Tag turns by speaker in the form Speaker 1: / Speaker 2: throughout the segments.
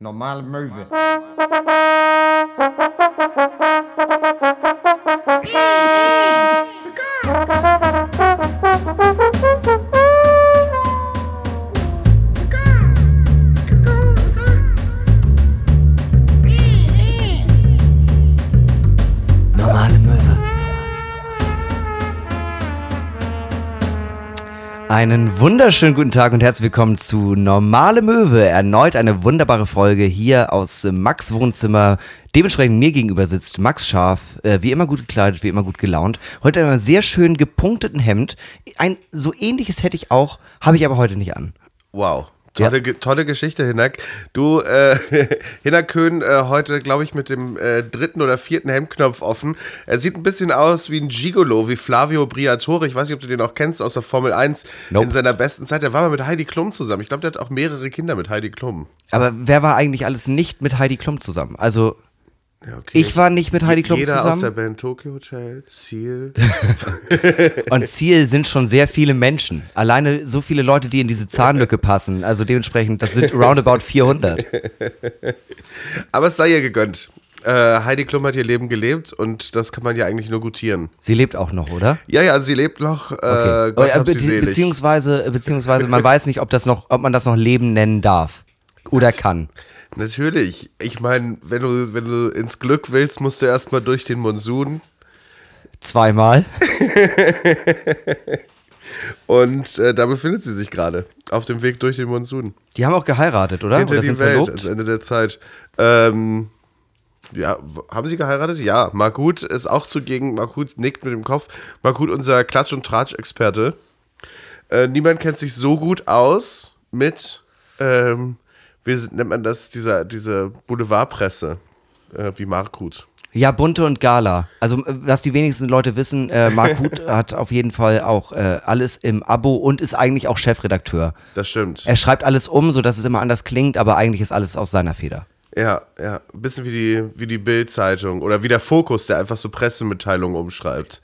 Speaker 1: Normale Möwe.
Speaker 2: Einen wunderschönen guten Tag und herzlich willkommen zu Normale Möwe. Erneut eine wunderbare Folge hier aus Max Wohnzimmer. Dementsprechend mir gegenüber sitzt Max Scharf, äh, wie immer gut gekleidet, wie immer gut gelaunt. Heute in einem sehr schön gepunkteten Hemd. Ein so ähnliches hätte ich auch, habe ich aber heute nicht an.
Speaker 3: Wow. Tolle, ge- tolle Geschichte, Hinak. Du, äh, Hinak Köhn, äh, heute, glaube ich, mit dem äh, dritten oder vierten Hemdknopf offen. Er sieht ein bisschen aus wie ein Gigolo, wie Flavio Briatore. Ich weiß nicht, ob du den auch kennst aus der Formel 1
Speaker 2: Nope.
Speaker 3: in seiner besten Zeit. Der war mal mit Heidi Klum zusammen. Ich glaube, der hat auch mehrere Kinder mit Heidi Klum.
Speaker 2: Aber wer war eigentlich alles nicht mit Heidi Klum zusammen? Also,
Speaker 3: Ja, okay.
Speaker 2: ich war nicht mit Heidi Klum
Speaker 3: Jeder aus der
Speaker 2: zusammen.
Speaker 3: Band Tokyo Hotel, Seal.
Speaker 2: Und Ziel sind schon sehr viele Menschen. Alleine so viele Leute, die in diese Zahnlücke passen. Also dementsprechend, das sind roundabout 400.
Speaker 3: Aber es sei ihr gegönnt. Äh, Heidi Klum hat ihr Leben gelebt und das kann man ja eigentlich nur gutieren.
Speaker 2: Sie lebt auch noch, oder?
Speaker 3: Ja, ja, sie lebt noch. Äh,
Speaker 2: Okay.
Speaker 3: Gott
Speaker 2: Oder,
Speaker 3: sie
Speaker 2: be
Speaker 3: selig.
Speaker 2: beziehungsweise, beziehungsweise man weiß nicht, ob das noch, ob man das noch Leben nennen darf. Oder kann.
Speaker 3: Natürlich. Ich meine, wenn du, wenn du ins Glück willst, musst du erstmal durch den Monsun.
Speaker 2: Zweimal.
Speaker 3: Und äh, da befindet sie sich gerade. Auf dem Weg durch den Monsun.
Speaker 2: Die haben auch geheiratet, oder?
Speaker 3: Hinter
Speaker 2: oder
Speaker 3: die
Speaker 2: sind
Speaker 3: Welt,
Speaker 2: verlobt?
Speaker 3: ans Ende der Zeit. Ähm, ja, haben sie geheiratet? Ja. Margut ist auch zugegen. Margut nickt mit dem Kopf. Margut, unser Klatsch- und Tratsch-Experte. Äh, niemand kennt sich so gut aus mit, ähm, wie nennt man das, dieser, diese Boulevardpresse, äh, wie Margut.
Speaker 2: Ja, Bunte und Gala. Also, äh, was die wenigsten Leute wissen, äh, Mark Huth hat auf jeden Fall auch äh, alles im Abo und ist eigentlich auch Chefredakteur.
Speaker 3: Das stimmt.
Speaker 2: Er schreibt alles um, sodass es immer anders klingt, aber eigentlich ist alles aus seiner Feder.
Speaker 3: Ja, ja. Ein bisschen wie die, wie die Bild-Zeitung oder wie der Fokus, der einfach so Pressemitteilungen umschreibt.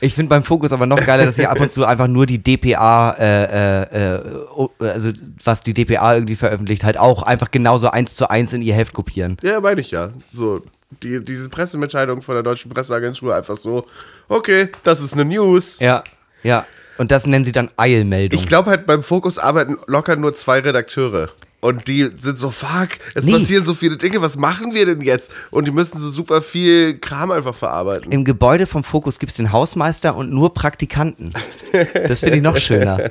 Speaker 2: Ich finde beim Fokus aber noch geiler, dass sie ab und zu einfach nur die DPA, äh, äh, äh, oh, also was die DPA irgendwie veröffentlicht, halt auch einfach genauso eins zu eins in ihr Heft kopieren.
Speaker 3: Ja, meine ich ja. So, die, diese Pressemitteilung von der Deutschen Presseagentur einfach so, okay, das ist eine News.
Speaker 2: Ja, ja. Und das nennen sie dann Eilmeldung.
Speaker 3: Ich glaube halt, beim Fokus arbeiten locker nur zwei Redakteure. Und die sind so, fuck, es
Speaker 2: Nee.
Speaker 3: passieren so viele Dinge, was machen wir denn jetzt? Und die müssen so super viel Kram einfach verarbeiten.
Speaker 2: Im Gebäude vom Fokus gibt es den Hausmeister und nur Praktikanten. Das finde ich noch schöner.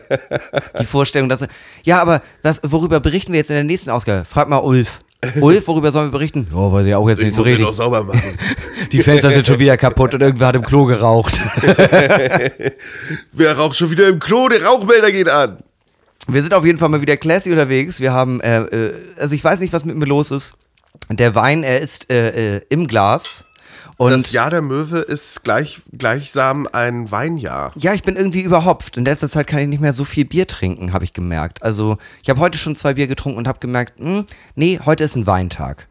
Speaker 2: Die Vorstellung, dass. Ja, aber was, worüber berichten wir jetzt in der nächsten Ausgabe? Frag mal Ulf. Ulf, worüber sollen wir berichten? Ja, weiß ich auch jetzt nicht so richtig.
Speaker 3: auch sauber machen.
Speaker 2: Die Fenster sind schon wieder kaputt und irgendwer hat im Klo geraucht.
Speaker 3: Wer raucht schon wieder im Klo? Der Rauchmelder geht an.
Speaker 2: Wir sind auf jeden Fall mal wieder classy unterwegs. Wir haben, äh, äh, also ich weiß nicht, was mit mir los ist. Der Wein, er ist äh, äh, im Glas. Und
Speaker 3: das Jahr der Möwe ist gleich, gleichsam ein Weinjahr.
Speaker 2: Ja, ich bin irgendwie überhopft. In letzter Zeit kann ich nicht mehr so viel Bier trinken, habe ich gemerkt. Also, ich habe heute schon zwei Bier getrunken und habe gemerkt, hm, nee, heute ist ein Weintag.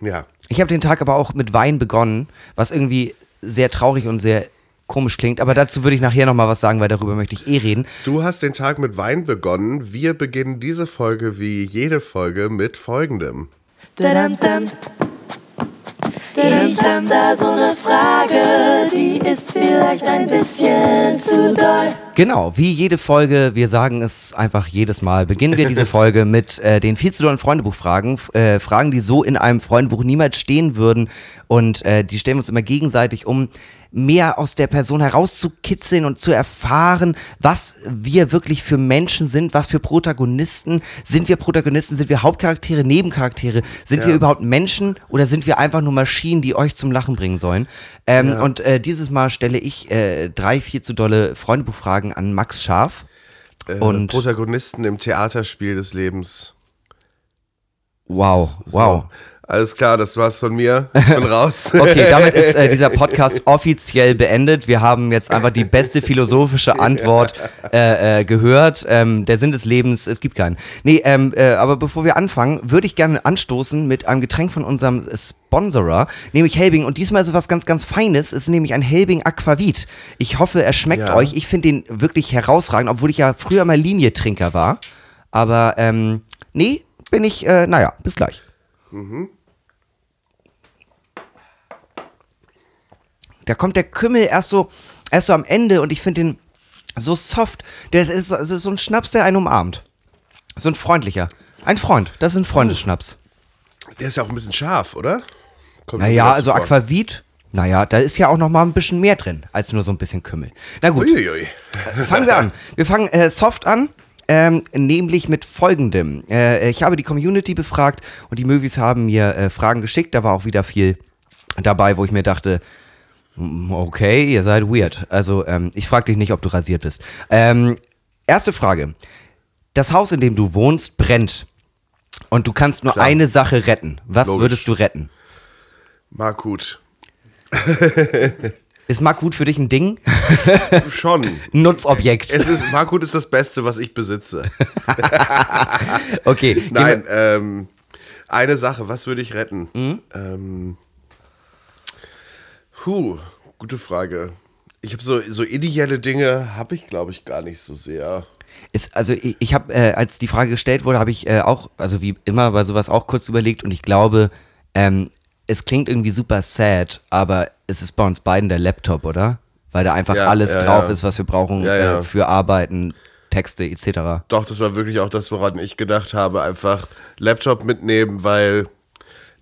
Speaker 3: Ja.
Speaker 2: Ich habe den Tag aber auch mit Wein begonnen, was irgendwie sehr traurig und sehr komisch klingt. Aber dazu würde ich nachher nochmal was sagen, weil darüber möchte ich eh reden.
Speaker 3: Du hast den Tag mit Wein begonnen. Wir beginnen diese Folge wie jede Folge mit folgendem.
Speaker 4: Ich hab da so ne Frage, die ist vielleicht ein bisschen zu doll.
Speaker 2: Genau, wie jede Folge, wir sagen es einfach jedes Mal, beginnen wir diese Folge mit äh, den viel zu dollen Freundebuchfragen. Äh, Fragen, die so in einem Freundebuch niemals stehen würden. Und äh, die stellen wir uns immer gegenseitig, um mehr aus der Person herauszukitzeln und zu erfahren, was wir wirklich für Menschen sind, was für Protagonisten. Sind wir Protagonisten, sind wir Hauptcharaktere, Nebencharaktere? Sind wir überhaupt Menschen oder sind wir einfach nur Maschinen, die euch zum Lachen bringen sollen? Ähm, Und äh, dieses Mal stelle ich äh, drei viel zu dolle Freundebuchfragen an Max Scharf.
Speaker 3: Äh,
Speaker 2: Und-
Speaker 3: Protagonisten im Theaterspiel des Lebens.
Speaker 2: Wow, wow.
Speaker 3: So. Alles klar, das war's von mir. Ich bin raus.
Speaker 2: Okay, damit ist äh, dieser Podcast offiziell beendet. Wir haben jetzt einfach die beste philosophische Antwort äh, äh, gehört. Ähm, der Sinn des Lebens, es gibt keinen. Nee, ähm, äh, aber bevor wir anfangen, würde ich gerne anstoßen mit einem Getränk von unserem Sponsorer, nämlich Helbing. Und diesmal ist es was ganz, ganz Feines. Es ist nämlich ein Helbing Aquavit. Ich hoffe, er schmeckt
Speaker 3: Ja.
Speaker 2: euch. Ich finde den wirklich herausragend, obwohl ich ja früher mal Linietrinker war. Aber ähm, nee, bin ich, äh, naja, bis gleich. Da kommt der Kümmel erst so, erst so am Ende und ich finde den so soft. Der ist, ist, ist so ein Schnaps, der einen umarmt. So ein freundlicher. Ein Freund. Das ist ein Freundesschnaps.
Speaker 3: Der ist ja auch ein bisschen scharf, oder? Kommt
Speaker 2: Naja, also
Speaker 3: vor.
Speaker 2: Aquavit. Naja, da ist ja auch noch mal ein bisschen mehr drin, als nur so ein bisschen Kümmel. Na gut.
Speaker 3: Uiuiui.
Speaker 2: Fangen wir an. Wir fangen äh, soft an, ähm, nämlich mit folgendem. Äh, ich habe die Community befragt und die Möwis haben mir äh, Fragen geschickt. Da war auch wieder viel dabei, wo ich mir dachte, okay, ihr seid weird. Also ähm, ich frage dich nicht, ob du rasiert bist. Ähm, erste Frage. Das Haus, in dem du wohnst, brennt. Und du kannst nur
Speaker 3: Klar.
Speaker 2: eine Sache retten. Was
Speaker 3: Logisch.
Speaker 2: würdest du retten?
Speaker 3: Markut.
Speaker 2: Ist Markut für dich ein Ding?
Speaker 3: Schon.
Speaker 2: Nutzobjekt.
Speaker 3: Es ist, Markut ist das Beste, was ich besitze.
Speaker 2: Okay.
Speaker 3: Nein, ähm, eine Sache, was würde ich retten?
Speaker 2: Mhm.
Speaker 3: Ähm, puh, gute Frage. Ich habe so, so ideelle Dinge, habe ich glaube ich gar nicht so sehr.
Speaker 2: Ist, also ich, ich habe, äh, als die Frage gestellt wurde, habe ich äh, auch, also wie immer bei sowas auch kurz überlegt und ich glaube, ähm, es klingt irgendwie super sad, aber es ist bei uns beiden der Laptop, oder? Weil da einfach
Speaker 3: Ja,
Speaker 2: alles
Speaker 3: ja,
Speaker 2: drauf
Speaker 3: ja.
Speaker 2: ist, was wir brauchen. Äh, für Arbeiten, Texte etc.
Speaker 3: Doch, das war wirklich auch das, woran ich gedacht habe. Einfach Laptop mitnehmen, weil,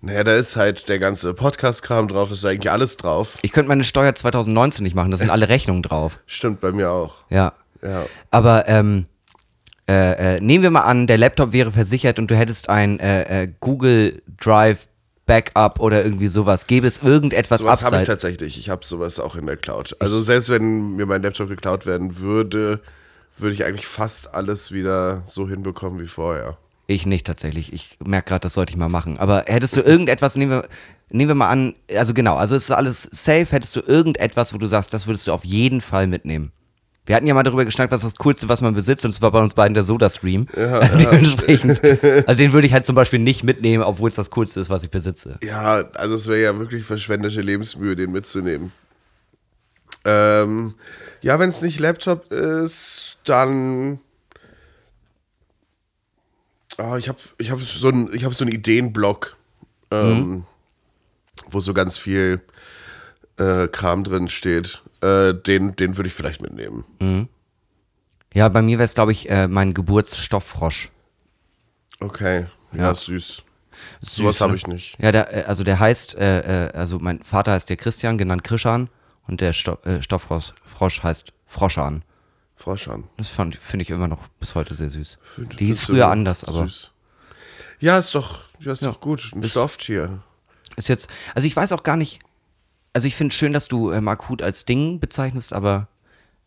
Speaker 3: naja, da ist halt der ganze Podcast-Kram drauf, ist eigentlich alles drauf.
Speaker 2: Ich könnte meine Steuer 2019 nicht machen, da sind alle Rechnungen drauf.
Speaker 3: Stimmt bei mir auch.
Speaker 2: Ja.
Speaker 3: Ja.
Speaker 2: Aber ähm, äh, äh, nehmen wir mal an, der Laptop wäre versichert und du hättest ein äh, äh, Google Drive Backup oder irgendwie sowas. Gäbe es irgendetwas
Speaker 3: Sowas habe ich
Speaker 2: abseits?
Speaker 3: tatsächlich. Ich habe sowas auch in der Cloud. Also selbst wenn mir mein Laptop geklaut werden würde, würde ich eigentlich fast alles wieder so hinbekommen wie vorher.
Speaker 2: Ich nicht tatsächlich. Ich merke gerade, das sollte ich mal machen. Aber hättest du irgendetwas, nehmen wir, nehmen wir mal an, also genau, also es ist alles safe, hättest du irgendetwas, wo du sagst, das würdest du auf jeden Fall mitnehmen. Wir hatten ja mal darüber geschnackt, was das Coolste, was man besitzt, und es war bei uns beiden der Soda-Stream. Dementsprechend. Also den würde ich halt zum Beispiel nicht mitnehmen, obwohl es das Coolste ist, was ich besitze.
Speaker 3: Ja, also es wäre ja wirklich verschwendete Lebensmühe, den mitzunehmen. Ähm, ja, wenn es nicht Laptop ist, dann. Ah, ich habe ich hab so einen hab so Ideenblock, ähm, wo so ganz viel äh, Kram drin steht. Äh, den den würde ich vielleicht mitnehmen.
Speaker 2: Ja, bei mir wäre es, glaube ich, äh, mein Geburtsstofffrosch.
Speaker 3: Okay, ja,
Speaker 2: Ja.
Speaker 3: süß.
Speaker 2: Süß,
Speaker 3: Sowas habe
Speaker 2: ne?
Speaker 3: ich nicht.
Speaker 2: Ja, der, äh, also der heißt, äh, äh, also mein Vater heißt der Christian, genannt Krishan, und der Sto Stofffrosch Frosch heißt Froschan.
Speaker 3: Frosch an.
Speaker 2: Das finde ich immer noch bis heute sehr süß.
Speaker 3: Find-
Speaker 2: Die hieß früher anders, aber
Speaker 3: süß. Ja, ist doch, ja, ist
Speaker 2: Ja.
Speaker 3: doch gut. Ein Stofftier.
Speaker 2: ist jetzt, also ich weiß auch gar nicht, also ich finde schön, dass du äh, Markut als Ding bezeichnest, aber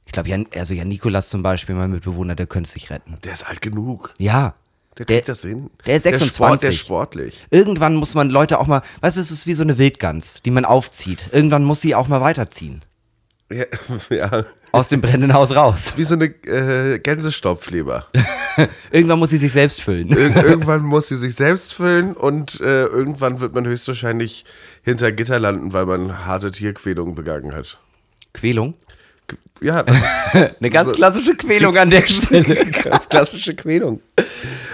Speaker 2: ich glaube, Jan, also Jan Nikolas zum Beispiel, mein Mitbewohner, der könnte sich retten.
Speaker 3: Der ist alt genug.
Speaker 2: Ja.
Speaker 3: Der
Speaker 2: Der-
Speaker 3: kriegt das hin.
Speaker 2: der ist
Speaker 3: Der, Sport,
Speaker 2: 26.
Speaker 3: der ist sportlich.
Speaker 2: Irgendwann muss man Leute auch mal, weißt du, es ist wie so eine Wildgans, die man aufzieht. Irgendwann muss sie auch mal weiterziehen.
Speaker 3: Ja, ja.
Speaker 2: Aus dem brennenden Haus raus.
Speaker 3: Wie so eine äh, Gänsestopfleber.
Speaker 2: Irgendwann muss sie sich selbst füllen.
Speaker 3: Ir irgendwann muss sie sich selbst füllen und äh, irgendwann wird man höchstwahrscheinlich hinter Gitter landen, weil man harte Tierquälung begangen hat.
Speaker 2: Quälung?
Speaker 3: Ja,
Speaker 2: Eine ganz klassische Quälung an der Stelle.
Speaker 3: ganz klassische Quälung.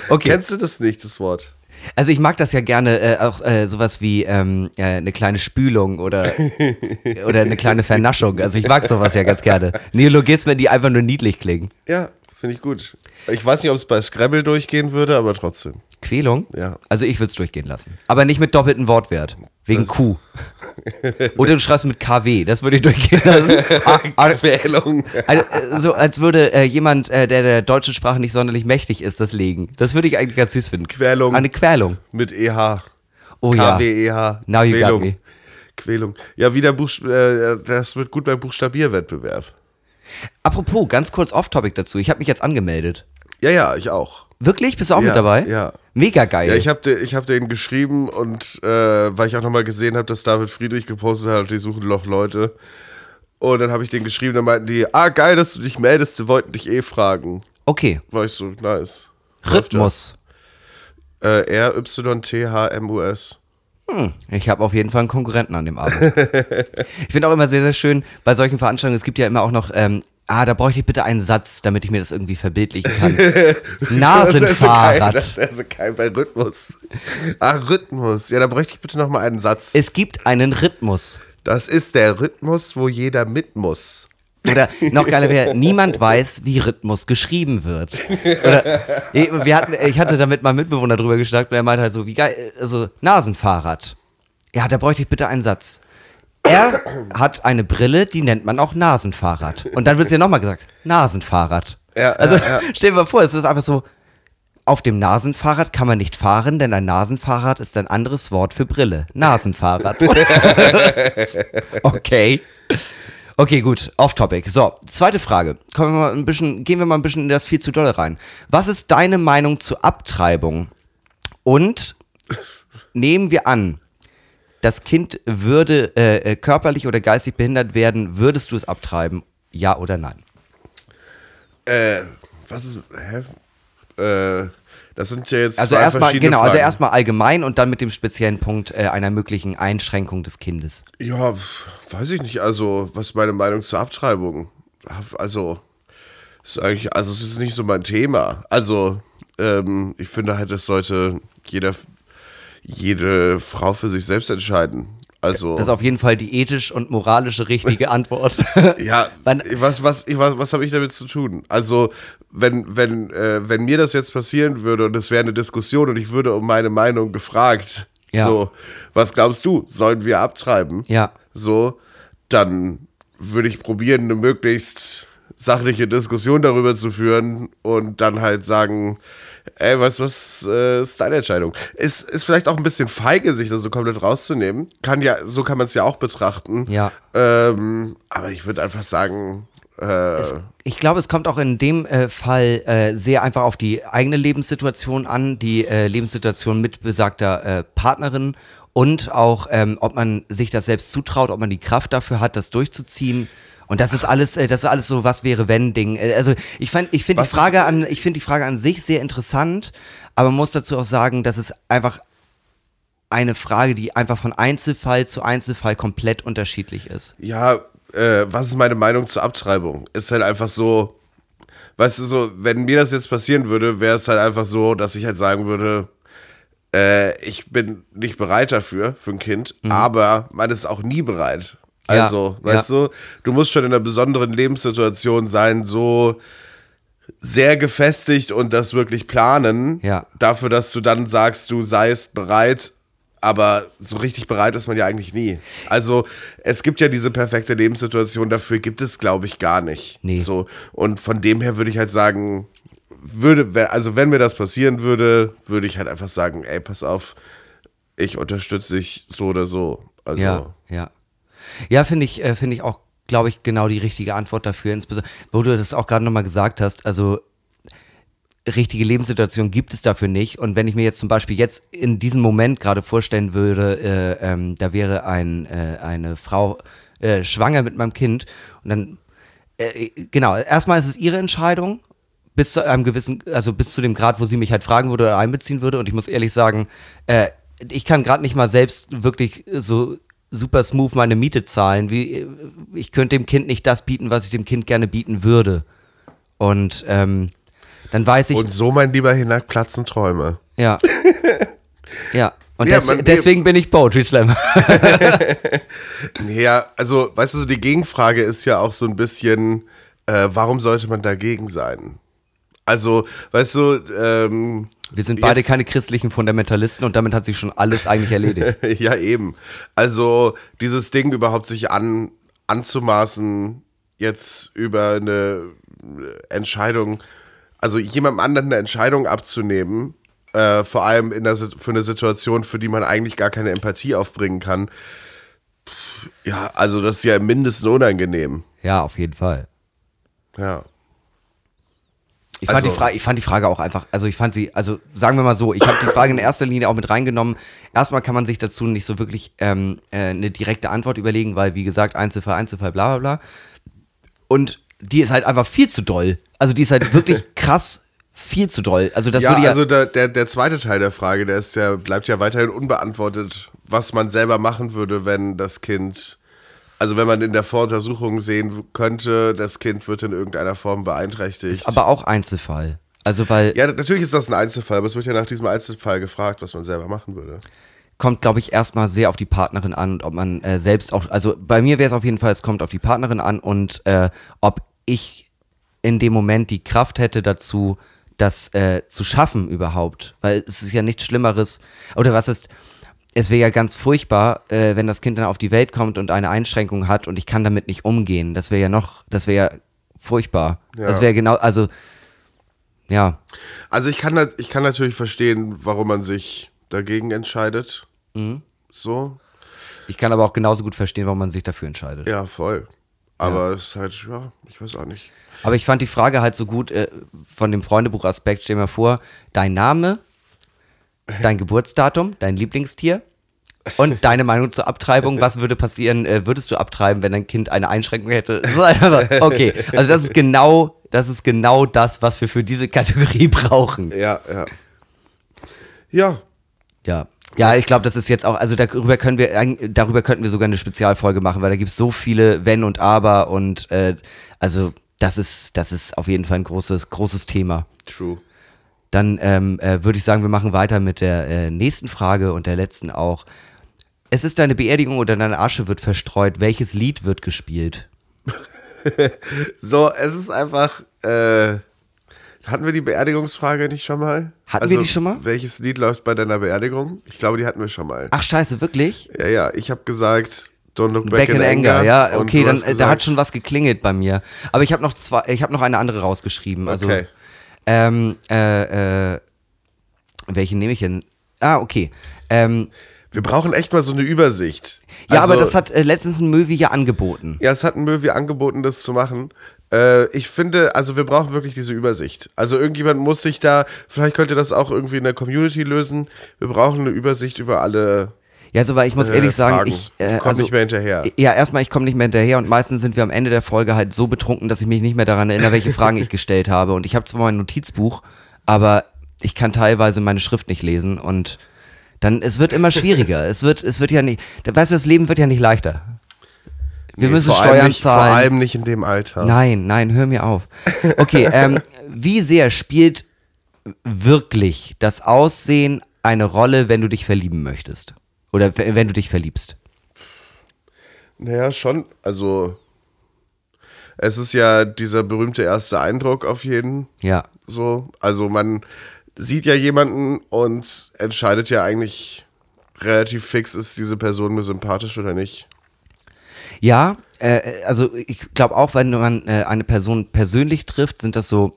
Speaker 2: Okay.
Speaker 3: Kennst du das nicht, das Wort?
Speaker 2: Also ich mag das ja gerne, äh, auch äh, sowas wie ähm, äh, eine kleine Spülung oder, oder eine kleine Vernaschung. Also ich mag sowas ja ganz gerne. Neologismen, die einfach nur niedlich klingen.
Speaker 3: Ja, finde ich gut. Ich weiß nicht, ob es bei Scrabble durchgehen würde, aber trotzdem.
Speaker 2: Quälung?
Speaker 3: Ja.
Speaker 2: Also ich würde es durchgehen lassen. Aber nicht mit doppeltem Wortwert. Wegen
Speaker 3: Das-
Speaker 2: Q. Oder du schreibst mit KW, das würde ich durchgehen lassen. Ah, ah,
Speaker 3: Quälung.
Speaker 2: Also, äh, so als würde äh, jemand, äh, der der deutschen Sprache nicht sonderlich mächtig ist, das legen. Das würde ich eigentlich ganz süß finden.
Speaker 3: Quälung.
Speaker 2: Eine Quälung.
Speaker 3: Mit EH.
Speaker 2: Oh ja.
Speaker 3: KWEH.
Speaker 2: Now you got
Speaker 3: Quälung.
Speaker 2: me.
Speaker 3: Quälung. Ja, wieder Buchst äh, das wird gut beim Buchstabierwettbewerb.
Speaker 2: Apropos, ganz kurz Off-Topic dazu. Ich habe mich jetzt angemeldet.
Speaker 3: Ja, ja, ich auch.
Speaker 2: Wirklich? Bist du auch
Speaker 3: ja,
Speaker 2: mit dabei?
Speaker 3: Ja.
Speaker 2: Mega geil.
Speaker 3: Ja, ich habe ich hab denen geschrieben und äh, weil ich auch nochmal gesehen habe, dass David Friedrich gepostet hat, die suchen noch Leute. Und dann habe ich denen geschrieben, dann meinten die, ah, geil, dass du dich meldest, wir wollten dich eh fragen.
Speaker 2: okay.
Speaker 3: War ich so, nice.
Speaker 2: Rhythmus.
Speaker 3: Äh, R-Y-T-H-M-U-S.
Speaker 2: Hm, ich habe auf jeden Fall einen Konkurrenten an dem Abend. ich finde auch immer sehr, sehr schön bei solchen Veranstaltungen, es gibt ja immer auch noch ähm, Ah, da bräuchte ich bitte einen Satz, damit ich mir das irgendwie verbildlichen kann.
Speaker 3: So
Speaker 2: Nasenfahrrad.
Speaker 3: Das wäre so geil bei Rhythmus. Ah, Rhythmus. Ja, da bräuchte ich bitte nochmal einen Satz.
Speaker 2: Es gibt einen Rhythmus.
Speaker 3: Das ist der Rhythmus, wo jeder mit muss.
Speaker 2: Oder noch geiler wäre, niemand weiß, wie Rhythmus geschrieben wird. Oder, wir hatten, ich hatte da mit meinem Mitbewohner drüber geschnackt und er meinte halt so, wie geil, also Nasenfahrrad. Ja, da bräuchte ich bitte einen Satz. Er hat eine Brille, die nennt man auch Nasenfahrrad. Und dann wird es ja nochmal gesagt, Nasenfahrrad.
Speaker 3: Ja,
Speaker 2: also
Speaker 3: ja, ja.
Speaker 2: stell dir mal vor, es ist einfach so, auf dem Nasenfahrrad kann man nicht fahren, denn ein Nasenfahrrad ist ein anderes Wort für Brille. Nasenfahrrad. okay. Okay, gut, off topic. So, zweite Frage. Kommen wir mal ein bisschen, gehen wir mal ein bisschen in das viel zu doll rein. Was ist deine Meinung zur Abtreibung? Und nehmen wir an, das Kind würde äh, äh, körperlich oder geistig behindert werden, würdest du es abtreiben? Ja oder nein?
Speaker 3: Äh, was ist. Hä? Äh, das sind ja jetzt.
Speaker 2: Also erstmal, genau, also
Speaker 3: Fragen.
Speaker 2: erstmal allgemein und dann mit dem speziellen Punkt äh, einer möglichen Einschränkung des Kindes.
Speaker 3: Ja, weiß ich nicht. Also, was ist meine Meinung zur Abtreibung? Also, ist eigentlich, also es ist nicht so mein Thema. Also, ähm, ich finde halt, das sollte jeder, jede Frau für sich selbst entscheiden. Also,
Speaker 2: Das ist auf jeden Fall die ethisch und moralische richtige Antwort.
Speaker 3: ja, was, was, was, was habe ich damit zu tun? Also, wenn, wenn, äh, wenn mir das jetzt passieren würde und es wäre eine Diskussion und ich würde um meine Meinung gefragt,
Speaker 2: Ja.
Speaker 3: so, was glaubst du, sollen wir abtreiben?
Speaker 2: Ja.
Speaker 3: So, dann würde ich probieren, eine möglichst sachliche Diskussion darüber zu führen und dann halt sagen, ey, was, was äh, ist deine Entscheidung? Ist, ist vielleicht auch ein bisschen feige, sich das so komplett rauszunehmen. Kann ja, so kann man es ja auch betrachten.
Speaker 2: Ja.
Speaker 3: Ähm, aber ich würde einfach sagen, äh,
Speaker 2: Ich glaube, es kommt auch in dem äh, Fall äh, sehr einfach auf die eigene Lebenssituation an, die äh, Lebenssituation mit besagter äh, Partnerin und auch, ähm, ob man sich das selbst zutraut, ob man die Kraft dafür hat, das durchzuziehen. Und das ist alles, äh, das ist alles so, was wäre wenn Ding. Äh, Also ich fand, ich finde die Frage an, ich finde die Frage an sich sehr interessant, aber man muss dazu auch sagen, dass es einfach eine Frage, die einfach von Einzelfall zu Einzelfall komplett unterschiedlich ist.
Speaker 3: ja, äh, was ist meine Meinung zur Abtreibung? Ist halt einfach so, weißt du, so, wenn mir das jetzt passieren würde, wäre es halt einfach so, dass ich halt sagen würde, äh, ich bin nicht bereit dafür, für ein Kind, aber man ist auch nie bereit.
Speaker 2: Ja,
Speaker 3: Also,
Speaker 2: ja.
Speaker 3: weißt du, du musst schon in einer besonderen Lebenssituation sein, so sehr gefestigt und das wirklich planen,
Speaker 2: Ja.
Speaker 3: dafür, dass du dann sagst, du seist bereit, aber so richtig bereit ist man ja eigentlich nie. Also es gibt ja diese perfekte Lebenssituation, dafür gibt es, glaube ich, gar nicht.
Speaker 2: Nee.
Speaker 3: So, und von dem her würde ich halt sagen, würde, also wenn mir das passieren würde, würde ich halt einfach sagen, ey, pass auf, ich unterstütze dich so oder so. Also,
Speaker 2: Ja, ja. Ja, finde ich, äh, finde ich auch, glaube ich, genau die richtige Antwort dafür. Insbesondere, wo du das auch gerade nochmal gesagt hast, also richtige Lebenssituation gibt es dafür nicht. Und wenn ich mir jetzt zum Beispiel jetzt in diesem Moment gerade vorstellen würde, äh, ähm, da wäre ein, äh, eine Frau äh, schwanger mit meinem Kind und dann, äh, genau, erstmal ist es ihre Entscheidung, bis zu einem gewissen, also bis zu dem Grad, wo sie mich halt fragen würde oder einbeziehen würde. Und ich muss ehrlich sagen, äh, ich kann gerade nicht mal selbst wirklich so super smooth meine Miete zahlen. Wie, ich könnte dem Kind nicht das bieten, was ich dem Kind gerne bieten würde. Und ähm, dann weiß ich,
Speaker 3: Und so, mein lieber Hinak, platzen Träume.
Speaker 2: ja. ja. Und
Speaker 3: Ja,
Speaker 2: des,
Speaker 3: man-
Speaker 2: deswegen bin ich Poetry Slammer.
Speaker 3: Ja, also, weißt du, so die Gegenfrage ist ja auch so ein bisschen, äh, warum sollte man dagegen sein? Also, weißt du, ähm,
Speaker 2: Wir sind beide
Speaker 3: Jetzt-
Speaker 2: keine christlichen Fundamentalisten und damit hat sich schon alles eigentlich erledigt.
Speaker 3: ja eben. Also, dieses Ding überhaupt sich an, anzumaßen, jetzt über eine Entscheidung, also jemandem anderen eine Entscheidung abzunehmen, äh, vor allem in der, für eine Situation, für die man eigentlich gar keine Empathie aufbringen kann. Pff, Ja, also das ist ja im Mindesten unangenehm.
Speaker 2: Ja, auf jeden Fall.
Speaker 3: Ja.
Speaker 2: Ich fand,
Speaker 3: Also-
Speaker 2: die Frage, ich fand die Frage auch einfach, also ich fand sie, also sagen wir mal so, ich habe die Frage in erster Linie auch mit reingenommen. Erstmal kann man sich dazu nicht so wirklich ähm, äh, eine direkte Antwort überlegen, weil wie gesagt, Einzelfall, Einzelfall, bla bla bla. Und die ist halt einfach viel zu doll. Also die ist halt wirklich krass viel zu doll. Also das
Speaker 3: ja,
Speaker 2: würde ja.
Speaker 3: also der, der, der zweite Teil der Frage, der ist ja, bleibt ja weiterhin unbeantwortet, was man selber machen würde, wenn das Kind Also wenn man in der Voruntersuchung sehen könnte, das Kind wird in irgendeiner Form beeinträchtigt.
Speaker 2: Ist aber auch Einzelfall. Also, weil
Speaker 3: ja, natürlich ist das ein Einzelfall, aber es wird ja nach diesem Einzelfall gefragt, was man selber machen würde.
Speaker 2: kommt, glaube ich, erstmal sehr auf die Partnerin an und ob man äh, selbst auch, also bei mir wäre es auf jeden Fall, es kommt auf die Partnerin an und äh, ob ich in dem Moment die Kraft hätte dazu, das äh, zu schaffen überhaupt. Weil es ist ja nichts Schlimmeres, oder was ist, es wäre ja ganz furchtbar, äh, wenn das Kind dann auf die Welt kommt und eine Einschränkung hat und ich kann damit nicht umgehen. Das wäre ja noch, das wäre ja furchtbar.
Speaker 3: Ja.
Speaker 2: Das wäre genau, also, ja.
Speaker 3: Also ich kann, ich kann natürlich verstehen, warum man sich dagegen entscheidet.
Speaker 2: Mhm.
Speaker 3: So,
Speaker 2: Ich kann aber auch genauso gut verstehen, warum man sich dafür entscheidet.
Speaker 3: ja, voll. Aber es ist halt, ja, ich weiß auch nicht.
Speaker 2: Aber ich fand die Frage halt so gut äh, von dem Freundebuch-Aspekt. Stell dir mal vor, dein Name, dein Geburtsdatum, dein Lieblingstier und deine Meinung zur Abtreibung. Was würde passieren, äh, würdest du abtreiben, wenn dein Kind eine Einschränkung hätte? Okay, also das ist genau, das ist genau das, was wir für diese Kategorie brauchen.
Speaker 3: Ja, ja. Ja,
Speaker 2: Ja. Ja, ich glaube, das ist jetzt auch, also darüber können wir, darüber könnten wir sogar eine Spezialfolge machen, weil da gibt es so viele Wenn und Aber und äh, also das ist, das ist auf jeden Fall ein großes, großes Thema.
Speaker 3: true.
Speaker 2: Dann ähm, äh, würde ich sagen, wir machen weiter mit der äh, nächsten Frage und der letzten auch. Es ist deine Beerdigung oder deine Asche wird verstreut. Welches Lied wird gespielt?
Speaker 3: So, es ist einfach, äh, hatten wir die Beerdigungsfrage nicht schon mal? Also,
Speaker 2: Hatten wir die schon mal?
Speaker 3: Welches Lied läuft bei deiner Beerdigung? Ich glaube, die hatten wir schon mal.
Speaker 2: Ach scheiße, wirklich?
Speaker 3: Ja, ja, ich habe gesagt, Don't Look Back,
Speaker 2: Back in Anger, ja,
Speaker 3: und
Speaker 2: okay, dann da hat schon was geklingelt bei mir. Aber ich habe noch zwei, ich habe noch eine andere rausgeschrieben. Also,
Speaker 3: Okay.
Speaker 2: Ähm, äh, äh, welche nehme ich denn? Ah, okay. Ähm,
Speaker 3: Wir brauchen echt mal so eine Übersicht.
Speaker 2: ja,
Speaker 3: Also-
Speaker 2: aber das hat äh, letztens ein Möwi ja angeboten.
Speaker 3: Ja, es hat ein Möwi angeboten, das zu machen. Äh, ich finde, also wir brauchen wirklich diese Übersicht. Also irgendjemand muss sich da, vielleicht könnte das auch irgendwie in der Community lösen. Wir brauchen eine Übersicht über alle.
Speaker 2: Ja, so, weil ich muss
Speaker 3: Äh,
Speaker 2: ehrlich sagen,
Speaker 3: Fragen.
Speaker 2: ich, äh,
Speaker 3: Ich komm nicht mehr hinterher.
Speaker 2: Ja, erstmal, ich komme nicht mehr hinterher und meistens sind wir am Ende der Folge halt so betrunken, dass ich mich nicht mehr daran erinnere, welche Fragen ich gestellt habe. Und ich habe zwar mein Notizbuch, aber ich kann teilweise meine Schrift nicht lesen und dann, es wird immer schwieriger. es wird, es wird ja nicht, weißt du, das Leben wird ja nicht leichter. Wir
Speaker 3: Nee,
Speaker 2: müssen
Speaker 3: vor
Speaker 2: Steuern
Speaker 3: nicht, Vor
Speaker 2: zahlen.
Speaker 3: allem nicht in dem Alter.
Speaker 2: Nein, nein, hör mir auf. Okay, ähm, wie sehr spielt wirklich das Aussehen eine Rolle, wenn du dich verlieben möchtest? Oder wenn du dich verliebst?
Speaker 3: Naja, schon. Also, es ist ja dieser berühmte erste Eindruck auf jeden.
Speaker 2: Ja.
Speaker 3: So, also man sieht ja jemanden und entscheidet ja eigentlich relativ fix, ist diese Person mir sympathisch oder nicht.
Speaker 2: Ja, äh, also ich glaube auch, wenn man äh, eine Person persönlich trifft, sind das so,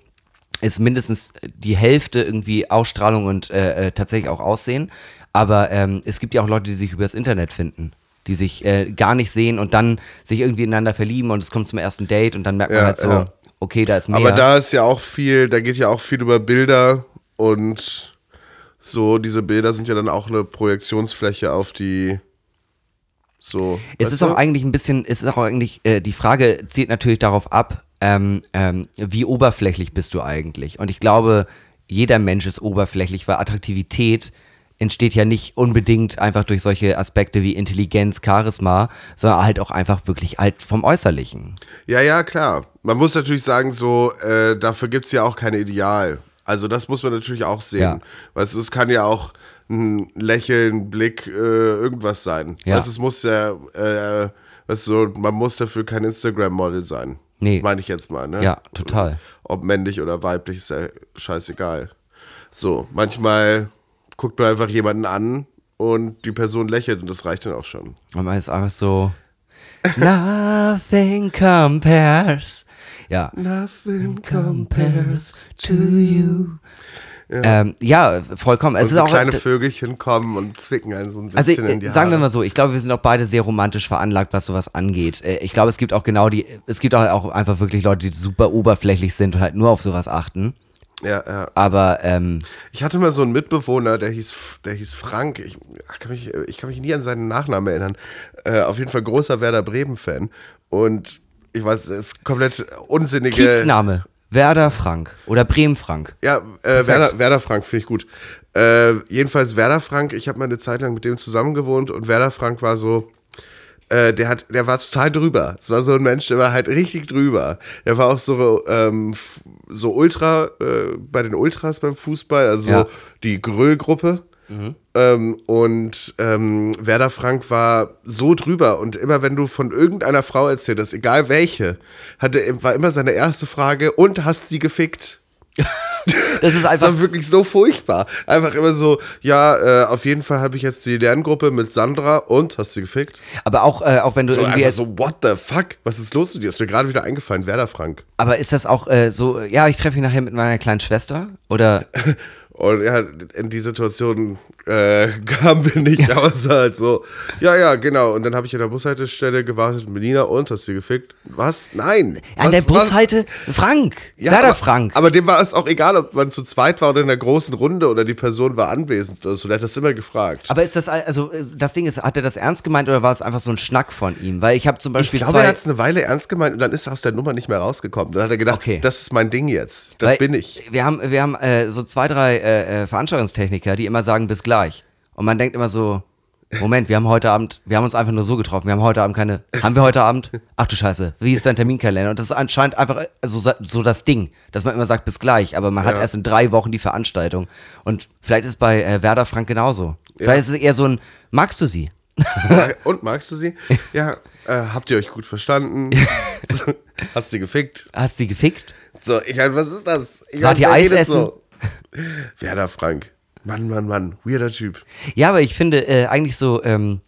Speaker 2: ist mindestens die Hälfte irgendwie Ausstrahlung und äh, äh, tatsächlich auch Aussehen. Aber ähm, es gibt ja auch Leute, die sich übers Internet finden, die sich äh, gar nicht sehen und dann sich irgendwie ineinander verlieben und es kommt zum ersten Date und dann merkt man
Speaker 3: Ja,
Speaker 2: halt so,
Speaker 3: ja.
Speaker 2: okay, da ist mehr.
Speaker 3: Aber da ist ja auch viel, da geht ja auch viel über Bilder und so, diese Bilder sind ja dann auch eine Projektionsfläche auf die so.
Speaker 2: Es ist
Speaker 3: du?
Speaker 2: auch eigentlich ein bisschen, es ist auch eigentlich, äh, die Frage zielt natürlich darauf ab, ähm, ähm, wie oberflächlich bist du eigentlich? Und ich glaube, jeder Mensch ist oberflächlich, weil Attraktivität entsteht ja nicht unbedingt einfach durch solche Aspekte wie Intelligenz, Charisma, sondern halt auch einfach wirklich halt vom Äußerlichen.
Speaker 3: Ja, ja, klar. Man muss natürlich sagen, so, äh, dafür gibt es ja auch kein Ideal. Also das muss man natürlich auch sehen.
Speaker 2: Ja.
Speaker 3: Weißt du, es kann ja auch ein Lächeln, Blick, äh, irgendwas sein.
Speaker 2: Ja.
Speaker 3: Weißt du, es muss ja, äh, weißt du, man muss dafür kein Instagram-Model sein.
Speaker 2: Nee.
Speaker 3: Meine ich jetzt mal, ne?
Speaker 2: Ja, total.
Speaker 3: Ob männlich oder weiblich, ist ja scheißegal. So, manchmal guckt man einfach jemanden an und die Person lächelt und das reicht dann auch schon.
Speaker 2: Und man ist einfach so, nothing compares. Ja.
Speaker 3: Nothing
Speaker 2: compares to you. Ja, ähm, ja vollkommen. Es
Speaker 3: Und
Speaker 2: ist
Speaker 3: so
Speaker 2: auch
Speaker 3: kleine Vögelchen kommen und zwicken einen so ein
Speaker 2: Also
Speaker 3: bisschen in die
Speaker 2: äh, sagen wir
Speaker 3: Haare.
Speaker 2: mal so, ich glaube, wir sind auch beide sehr romantisch veranlagt, was sowas angeht. Äh, Ich glaube, es gibt auch genau die, es gibt auch einfach wirklich Leute, die super oberflächlich sind und halt nur auf sowas achten.
Speaker 3: Ja, ja.
Speaker 2: Aber ähm,
Speaker 3: Ich hatte mal so einen Mitbewohner, der hieß, der hieß Frank. Ich kann, mich, ich kann mich nie an seinen Nachnamen erinnern. Äh, auf jeden Fall großer Werder Bremen-Fan. Und ich weiß, es ist komplett unsinnige.
Speaker 2: Kiez-Name, Werder Frank oder Bremen Frank.
Speaker 3: Ja, äh, Werder, Werder Frank finde ich gut. Äh, jedenfalls Werder Frank, ich habe mal eine Zeit lang mit dem zusammen gewohnt und Werder Frank war so, äh, der hat, der war total drüber. Es war so ein Mensch, der war halt richtig drüber. Der war auch so, ähm, so Ultra, äh, bei den Ultras beim Fußball, also
Speaker 2: Ja.
Speaker 3: die Gröll-Gruppe. Ähm, und ähm, Werder Frank war so drüber und immer wenn du von irgendeiner Frau erzählt hast, egal welche, hatte, war immer seine erste Frage, und hast sie gefickt?
Speaker 2: Das ist
Speaker 3: Das
Speaker 2: einfach.
Speaker 3: war wirklich so furchtbar. Einfach immer so, ja, äh, auf jeden Fall habe ich jetzt die Lerngruppe mit Sandra und hast sie gefickt?
Speaker 2: Aber auch, äh, auch wenn du
Speaker 3: So
Speaker 2: irgendwie.
Speaker 3: einfach so, what the fuck? Was ist los mit dir? Ist mir gerade wieder eingefallen, Werder Frank.
Speaker 2: Aber ist das auch äh, so, ja, ich treffe mich nachher mit meiner kleinen Schwester? Oder
Speaker 3: Und ja, in die Situation äh, kamen wir nicht, es war halt so, ja, ja, genau. Und dann habe ich an der Bushaltestelle gewartet mit Nina und hast sie gefickt? Was? Nein.
Speaker 2: an
Speaker 3: was,
Speaker 2: der
Speaker 3: was?
Speaker 2: Bushalte Frank,
Speaker 3: Ja,
Speaker 2: Werder
Speaker 3: aber,
Speaker 2: Frank.
Speaker 3: Aber dem war es auch egal, ob man zu zweit war oder in der großen Runde oder die Person war anwesend oder so. Der hat das immer gefragt.
Speaker 2: Aber ist das, al- also das Ding ist, hat er das ernst gemeint oder war es einfach so ein Schnack von ihm? Weil ich habe zum
Speaker 3: Ich
Speaker 2: Beispiel
Speaker 3: glaube, er hat es eine Weile ernst gemeint und dann ist er aus der Nummer nicht mehr rausgekommen. Dann hat er gedacht,
Speaker 2: Okay.
Speaker 3: das ist mein Ding jetzt. Das
Speaker 2: weil
Speaker 3: bin ich.
Speaker 2: Wir haben, wir haben äh, so zwei, drei äh, äh, Veranstaltungstechniker, die immer sagen, bis gleich. Und man denkt immer so, Moment, wir haben heute Abend, wir haben uns einfach nur so getroffen, wir haben heute Abend keine, haben wir heute Abend, ach du Scheiße, wie ist dein Terminkalender? Und das ist anscheinend einfach äh, so, so das Ding, dass man immer sagt, bis gleich, aber man hat
Speaker 3: Ja.
Speaker 2: erst in drei Wochen die Veranstaltung. Und vielleicht ist bei äh, Werder Frank genauso. Vielleicht ist es eher so ein, magst du sie?
Speaker 3: und magst du sie? Ja, äh, habt ihr euch gut verstanden? Hast sie gefickt?
Speaker 2: Hast sie gefickt?
Speaker 3: So, ich halt, was ist das? Ich
Speaker 2: Wart ihr Eis essen?
Speaker 3: So? Werder Frank. Mann, Mann, Mann. Weirder Typ.
Speaker 2: Ja, aber ich finde äh, eigentlich so, ähm,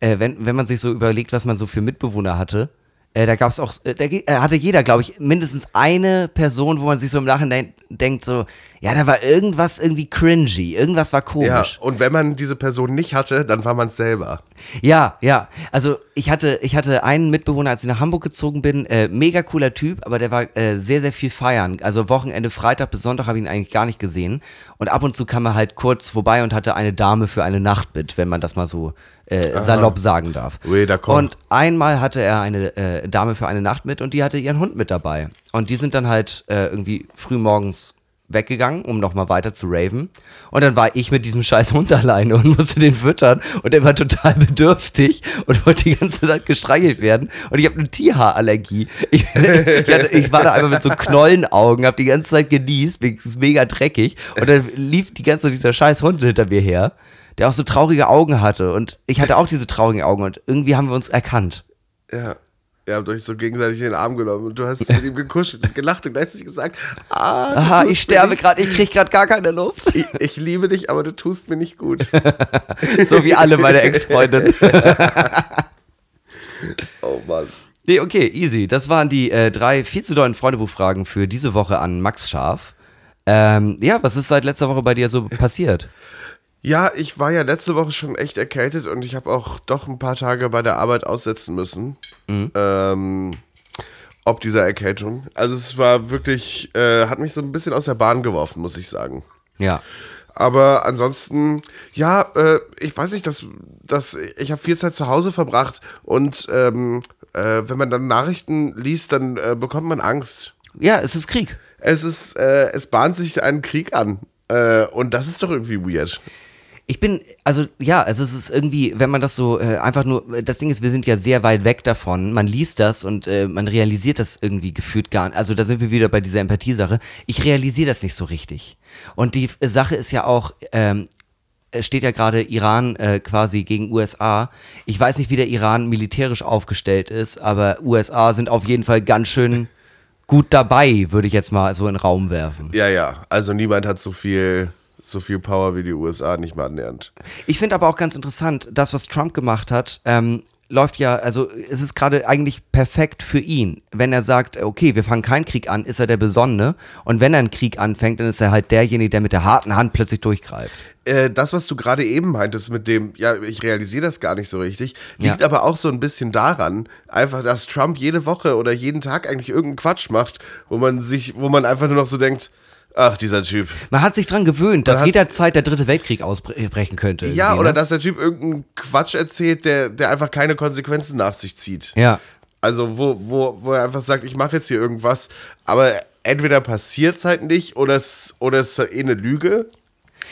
Speaker 2: äh, wenn, wenn man sich so überlegt, was man so für Mitbewohner hatte, äh, da gab es auch, äh, da äh, hatte jeder, glaube ich, mindestens eine Person, wo man sich so im Nachhinein denkt, so, ja, da war irgendwas irgendwie cringy, irgendwas war
Speaker 3: Ja,
Speaker 2: komisch.
Speaker 3: und wenn man diese Person nicht hatte, dann war man es selber.
Speaker 2: Ja, ja. Also ich hatte, ich hatte einen Mitbewohner, als ich nach Hamburg gezogen bin, äh, mega cooler Typ, aber der war äh, sehr, sehr viel feiern. Also Wochenende, Freitag bis Sonntag habe ich ihn eigentlich gar nicht gesehen. Und ab und zu kam er halt kurz vorbei und hatte eine Dame für eine Nacht mit, wenn man das mal so äh, salopp sagen darf.
Speaker 3: Oui, d'accord.
Speaker 2: Und einmal hatte er eine äh, Dame für eine Nacht mit und die hatte ihren Hund mit dabei. Und die sind dann halt äh, irgendwie früh morgens weggegangen, um nochmal weiter zu raven. Und dann war ich mit diesem scheiß Hund alleine und musste den füttern. Und er war total bedürftig und wollte die ganze Zeit gestreichelt werden. Und ich habe eine Tierhaarallergie. Ich, ich, hatte, ich war da einfach mit so Knollenaugen, habe die ganze Zeit genießt, ist mega dreckig. Und dann lief die ganze Zeit dieser scheiß Hund hinter mir her, der auch so traurige Augen hatte. Und ich hatte auch diese traurigen Augen. Und irgendwie haben wir uns erkannt.
Speaker 3: Ja. Ihr habt euch so gegenseitig in den Arm genommen und du hast mit ihm gekuschelt und gelacht und gleichzeitig gesagt, ah,
Speaker 2: Aha, ich sterbe gerade, ich krieg gerade gar keine Luft.
Speaker 3: Ich, ich liebe dich, aber du tust mir nicht gut.
Speaker 2: So wie alle meine Ex-Freundinnen.
Speaker 3: Oh Mann.
Speaker 2: Nee, okay, easy. Das waren die äh, drei viel zu dollen Freundebuchfragen für diese Woche an Max Scharf. Ähm, ja, was ist seit letzter Woche bei dir so passiert?
Speaker 3: Ja, ich war ja letzte Woche schon echt erkältet und ich habe auch doch ein paar Tage bei der Arbeit aussetzen müssen. Ähm, ob dieser Erkältung. Also es war wirklich, äh, hat mich so ein bisschen aus der Bahn geworfen, muss ich sagen.
Speaker 2: Ja.
Speaker 3: Aber ansonsten, ja, äh, ich weiß nicht, dass, dass ich habe viel Zeit zu Hause verbracht und ähm, äh, wenn man dann Nachrichten liest, dann äh, bekommt man Angst.
Speaker 2: Ja, es ist Krieg.
Speaker 3: Es ist, äh, es bahnt sich ein Krieg an. Äh, und das ist doch irgendwie weird.
Speaker 2: Ich bin, also ja, also es ist irgendwie, wenn man das so äh, einfach nur, das Ding ist, wir sind ja sehr weit weg davon. Man liest das und äh, man realisiert das irgendwie gefühlt gar nicht. Also da sind wir wieder bei dieser Empathiesache. Ich realisiere das nicht so richtig. Und die äh, Sache ist ja auch, ähm, es steht ja gerade Iran äh, quasi gegen USA. Ich weiß nicht, wie der Iran militärisch aufgestellt ist, aber USA sind auf jeden Fall ganz schön gut dabei, würde ich jetzt mal so in den Raum werfen.
Speaker 3: Ja, ja. Also niemand hat so viel, so viel Power wie die USA, nicht mal annähernd.
Speaker 2: Ich finde aber auch ganz interessant, das, was Trump gemacht hat, ähm, läuft ja, also es ist gerade eigentlich perfekt für ihn. Wenn er sagt, okay, wir fangen keinen Krieg an, ist er der Besonnene. Und wenn er einen Krieg anfängt, dann ist er halt derjenige, der mit der harten Hand plötzlich durchgreift.
Speaker 3: Äh, das, was du gerade eben meintest mit dem, ja, ich realisiere das gar nicht so richtig, liegt
Speaker 2: Ja.
Speaker 3: aber auch so ein bisschen daran, einfach, dass Trump jede Woche oder jeden Tag eigentlich irgendeinen Quatsch macht, wo man sich, wo man einfach nur noch so denkt, ach, dieser Typ.
Speaker 2: Man hat sich dran gewöhnt, dass jederzeit der dritte Weltkrieg ausbrechen könnte.
Speaker 3: Ja, oder
Speaker 2: ne?
Speaker 3: dass der Typ irgendeinen Quatsch erzählt, der, der einfach keine Konsequenzen nach sich zieht.
Speaker 2: Ja.
Speaker 3: Also, wo, wo, wo er einfach sagt, ich mache jetzt hier irgendwas, aber entweder passiert es halt nicht oder es, oder es ist eh eine Lüge.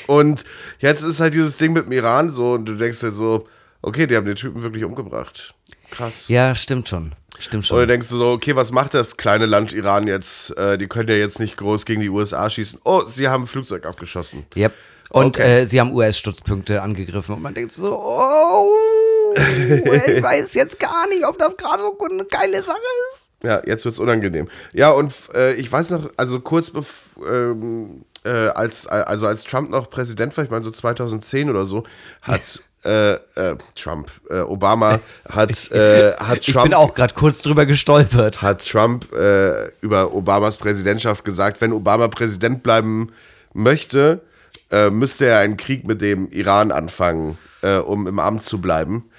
Speaker 3: Und jetzt ist halt dieses Ding mit dem Iran so und du denkst dir so, okay, die haben den Typen wirklich umgebracht. krass.
Speaker 2: Ja, stimmt schon. Stimmt
Speaker 3: Und dann
Speaker 2: schon.
Speaker 3: denkst du so, okay, was macht das kleine Land Iran jetzt? Äh, die können ja jetzt nicht groß gegen die USA schießen. Oh, sie haben ein Flugzeug abgeschossen.
Speaker 2: Yep. Und
Speaker 3: Okay.
Speaker 2: äh, sie haben US-Stützpunkte angegriffen und man denkt so, oh, ich weiß jetzt gar nicht, ob das gerade so eine geile Sache ist.
Speaker 3: Ja, jetzt wird's unangenehm. Ja, und äh, ich weiß noch, also kurz bevor, ähm, äh, als, also als Trump noch Präsident war, ich meine so 2010 oder so, hat äh, äh, Trump, äh, Obama hat, äh, hat
Speaker 2: Ich
Speaker 3: Trump
Speaker 2: bin auch gerade kurz drüber gestolpert.
Speaker 3: hat Trump äh, über Obamas Präsidentschaft gesagt, wenn Obama Präsident bleiben möchte, äh, müsste er einen Krieg mit dem Iran anfangen, äh, um im Amt zu bleiben.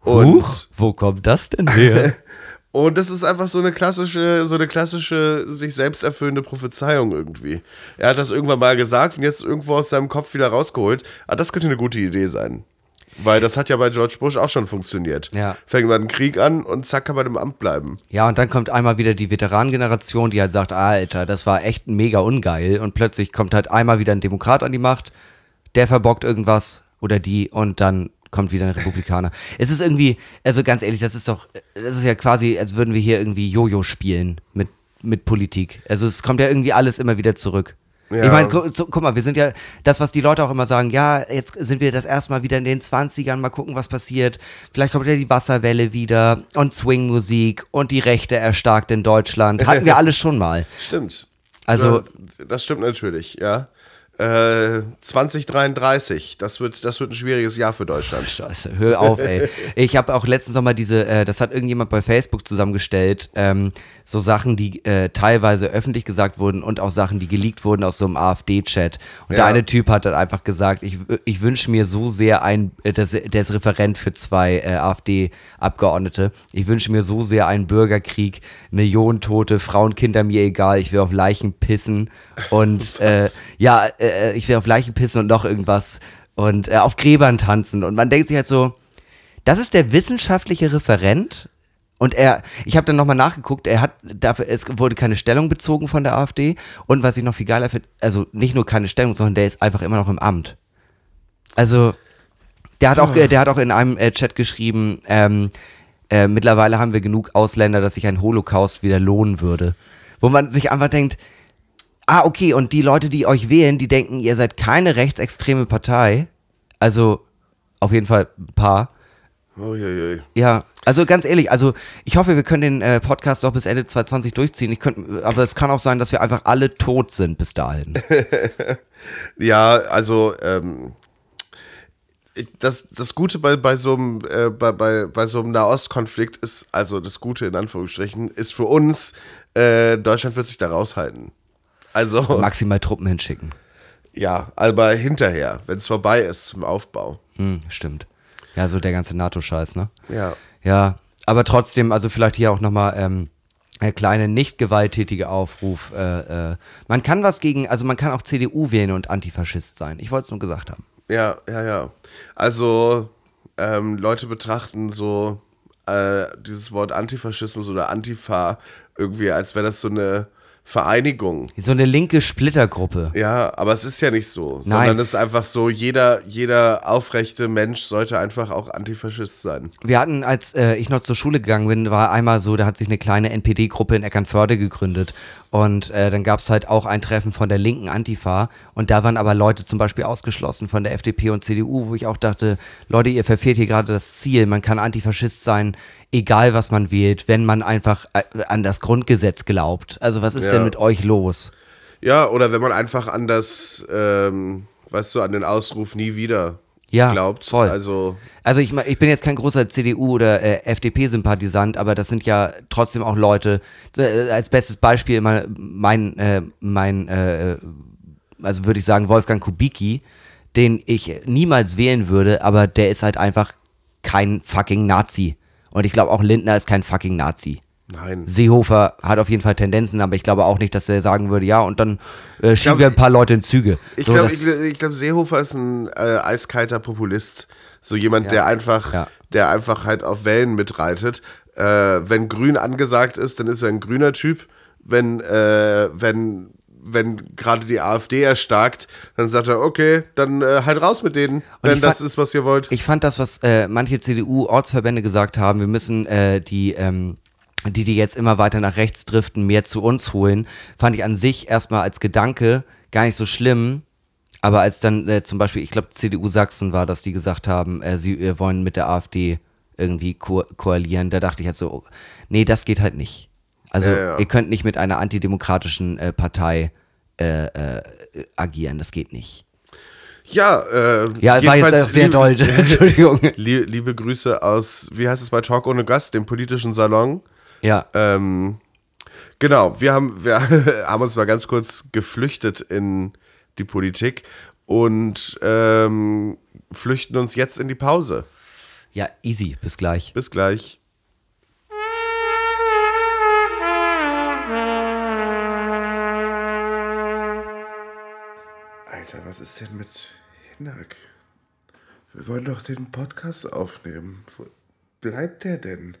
Speaker 3: Und,
Speaker 2: Huch, wo kommt das denn her?
Speaker 3: und das ist einfach so eine klassische, so eine klassische, sich selbst erfüllende Prophezeiung irgendwie. Er hat das irgendwann mal gesagt und jetzt irgendwo aus seinem Kopf wieder rausgeholt. Ah, das könnte eine gute Idee sein. Weil das hat ja bei George Bush auch schon funktioniert.
Speaker 2: Ja.
Speaker 3: Fängt man einen Krieg an und zack kann man im Amt bleiben.
Speaker 2: Ja, und dann kommt einmal wieder die Veteranengeneration, die halt sagt, Alter, das war echt mega ungeil. Und plötzlich kommt halt einmal wieder ein Demokrat an die Macht, der verbockt irgendwas oder die und dann kommt wieder ein Republikaner. Es ist irgendwie, also ganz ehrlich, das ist doch, das ist ja quasi, als würden wir hier irgendwie Jojo spielen mit, mit Politik. Also es kommt ja irgendwie alles immer wieder zurück.
Speaker 3: Ja.
Speaker 2: Ich meine, gu guck mal, wir sind ja, das, was die Leute auch immer sagen, ja, jetzt sind wir das erste Mal wieder in den 20ern, mal gucken, was passiert. Vielleicht kommt ja die Wasserwelle wieder und Swingmusik und die Rechte erstarkt in Deutschland. Hatten wir alles schon mal.
Speaker 3: Stimmt.
Speaker 2: Also-
Speaker 3: Ja, das stimmt natürlich, ja. Äh, 2033, das wird, das wird ein schwieriges Jahr für Deutschland.
Speaker 2: Scheiße, hör auf, ey. Ich habe auch letztens noch mal diese, äh, das hat irgendjemand bei Facebook zusammengestellt, ähm, so Sachen, die äh, teilweise öffentlich gesagt wurden und auch Sachen, die geleakt wurden aus so einem AfD-Chat. Und der
Speaker 3: Ja.
Speaker 2: eine Typ hat dann einfach gesagt, ich, ich wünsche mir so sehr ein, äh, das, der ist Referent für zwei äh, AfD-Abgeordnete, ich wünsche mir so sehr einen Bürgerkrieg, Millionen Tote, Frauen, Kinder, mir egal, ich will auf Leichen pissen und äh, ja, äh, ich will auf Leichen pissen und noch irgendwas und äh, auf Gräbern tanzen. Und man denkt sich halt so, das ist der wissenschaftliche Referent. Und er, ich habe dann nochmal nachgeguckt, er hat dafür, es wurde keine Stellung bezogen von der AfD. Und was ich noch viel geiler finde, also nicht nur keine Stellung, sondern der ist einfach immer noch im Amt. Also, der hat auch, äh, der hat auch in einem äh, Chat geschrieben, ähm, äh, mittlerweile haben wir genug Ausländer, dass sich ein Holocaust wieder lohnen würde. Wo man sich einfach denkt, ah, okay, und die Leute, die euch wählen, die denken, ihr seid keine rechtsextreme Partei. Also, auf jeden Fall ein paar.
Speaker 3: Uiuiui.
Speaker 2: Ja, also ganz ehrlich, also ich hoffe, wir können den äh, Podcast auch bis Ende 2020 durchziehen. Ich könnt, aber es kann auch sein, dass wir einfach alle tot sind bis dahin.
Speaker 3: Ja, also ähm, das, das Gute bei, bei so einem äh, bei, bei, bei so einem Nahostkonflikt ist, also das Gute in Anführungsstrichen, ist für uns, äh, Deutschland wird sich da raushalten. Also,
Speaker 2: Maximal Truppen hinschicken.
Speaker 3: ja, aber hinterher, wenn es vorbei ist zum Aufbau.
Speaker 2: Hm, stimmt. Ja, so der ganze NATO-Scheiß, ne?
Speaker 3: Ja.
Speaker 2: Ja, aber trotzdem, also vielleicht hier auch nochmal ähm, der kleine nicht gewalttätige Aufruf. Äh, äh, man kann was gegen, also man kann auch CDU wählen und Antifaschist sein. Ich wollte es nur gesagt haben.
Speaker 3: Ja, ja, ja. Also, ähm, Leute betrachten so äh, dieses Wort Antifaschismus oder Antifa irgendwie, als wäre das so eine Vereinigung.
Speaker 2: So eine linke Splittergruppe.
Speaker 3: Ja, aber es ist ja nicht so,
Speaker 2: Nein.
Speaker 3: sondern es ist einfach so, jeder, jeder aufrechte Mensch sollte einfach auch Antifaschist sein.
Speaker 2: Wir hatten, als äh, ich noch zur Schule gegangen bin, war einmal so, da hat sich eine kleine NPD-Gruppe in Eckernförde gegründet. Und äh, dann gab es halt auch ein Treffen von der linken Antifa. Und da waren aber Leute zum Beispiel ausgeschlossen von der FDP und CDU, wo ich auch dachte, Leute, ihr verfehlt hier gerade das Ziel. Man kann Antifaschist sein, egal was man wählt, wenn man einfach äh, an das Grundgesetz glaubt. Also was ist
Speaker 3: Ja.
Speaker 2: denn mit euch los?
Speaker 3: Ja, oder wenn man einfach an das, ähm, weißt du, an den Ausruf nie wieder
Speaker 2: Ja,
Speaker 3: glaubt.
Speaker 2: voll.
Speaker 3: Also,
Speaker 2: Also ich, ich bin jetzt kein großer CDU- oder äh, FDP-Sympathisant, aber das sind ja trotzdem auch Leute, äh, als bestes Beispiel mein, mein, äh, mein äh, also würde ich sagen Wolfgang Kubicki, den ich niemals wählen würde, aber der ist halt einfach kein fucking Nazi. Und ich glaube auch Lindner ist kein fucking Nazi.
Speaker 3: nein.
Speaker 2: Seehofer hat auf jeden Fall Tendenzen, aber ich glaube auch nicht, dass er sagen würde, ja, und dann äh, schieben
Speaker 3: glaub,
Speaker 2: wir ein paar Leute in Züge.
Speaker 3: Ich
Speaker 2: So,
Speaker 3: glaube, glaub, Seehofer ist ein äh, eiskalter Populist. So jemand,
Speaker 2: Ja.
Speaker 3: der einfach,
Speaker 2: Ja.
Speaker 3: der einfach halt auf Wellen mitreitet. Äh, wenn grün angesagt ist, dann ist er ein grüner Typ. Wenn, äh, wenn, wenn gerade die AfD erstarkt, dann sagt er, okay, dann äh, halt raus mit denen, wenn das
Speaker 2: fand-
Speaker 3: ist, was ihr wollt.
Speaker 2: Ich fand das, was äh, manche CDU-Ortsverbände gesagt haben, wir müssen äh, die, ähm, die, die jetzt immer weiter nach rechts driften, mehr zu uns holen, fand ich an sich erstmal als Gedanke gar nicht so schlimm. Aber als dann äh, zum Beispiel, ich glaube, CDU Sachsen war, dass die gesagt haben, äh, sie wollen mit der AfD irgendwie ko koalieren, da dachte ich halt so, oh, nee, das geht halt nicht. Also
Speaker 3: Ja, ja.
Speaker 2: ihr könnt nicht mit einer antidemokratischen äh, Partei äh, äh, agieren, das geht nicht.
Speaker 3: Ja, äh,
Speaker 2: Ja, war jetzt auch sehr
Speaker 3: liebe-
Speaker 2: doll, Entschuldigung.
Speaker 3: Lie- Liebe Grüße aus, wie heißt es bei Talk ohne Gast, dem politischen Salon.
Speaker 2: Ja.
Speaker 3: Ähm, genau, wir haben, wir haben uns mal ganz kurz geflüchtet in die Politik und ähm, flüchten uns jetzt in die Pause.
Speaker 2: Ja, easy, bis gleich.
Speaker 3: Bis gleich. Alter, was ist denn mit Hinak? Wir wollen doch den Podcast aufnehmen. Wo bleibt der denn?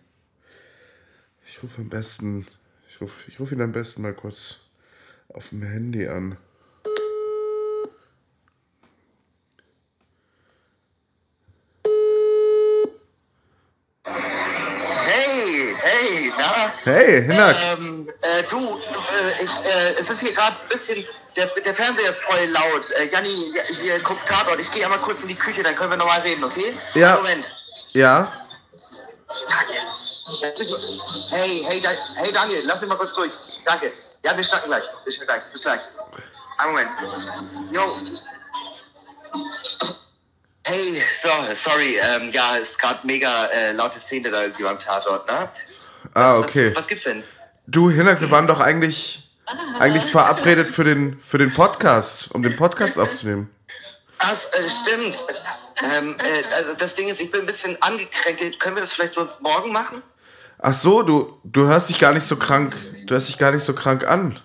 Speaker 3: Ich rufe am besten, ich rufe ich ruf ihn am besten mal kurz auf dem Handy an.
Speaker 1: Hey, hey, na?
Speaker 3: Hey, Hinak!
Speaker 1: Ähm, äh, du, äh, ich, äh, es ist hier gerade ein bisschen, der, der Fernseher ist voll laut. Äh, Janni, hier, guckt Tatort. Ich gehe einmal kurz in die Küche, dann können wir nochmal reden, okay?
Speaker 3: Ja.
Speaker 1: Moment.
Speaker 3: Ja?
Speaker 1: Hey, hey, hey Daniel, lass mich mal kurz durch. Danke. Ja, wir schnacken gleich. Wir schnacken gleich. Bis gleich. Einen Moment. Jo. Hey, so, sorry, ähm, ja, ist gerade mega äh, laute Szene da irgendwie beim Tatort, ne?
Speaker 3: Ah,
Speaker 1: Was-
Speaker 3: okay.
Speaker 1: Was, was gibt's denn?
Speaker 3: Du, Hinak, wir waren doch eigentlich, eigentlich verabredet für den, für den Podcast, um den Podcast aufzunehmen.
Speaker 1: Ach, äh, stimmt. Ähm, äh, also das Ding ist, ich bin ein bisschen angekränkelt. Können wir das vielleicht sonst morgen machen?
Speaker 3: Ach so, du, du hörst dich gar nicht so krank, du hörst dich gar nicht so krank an.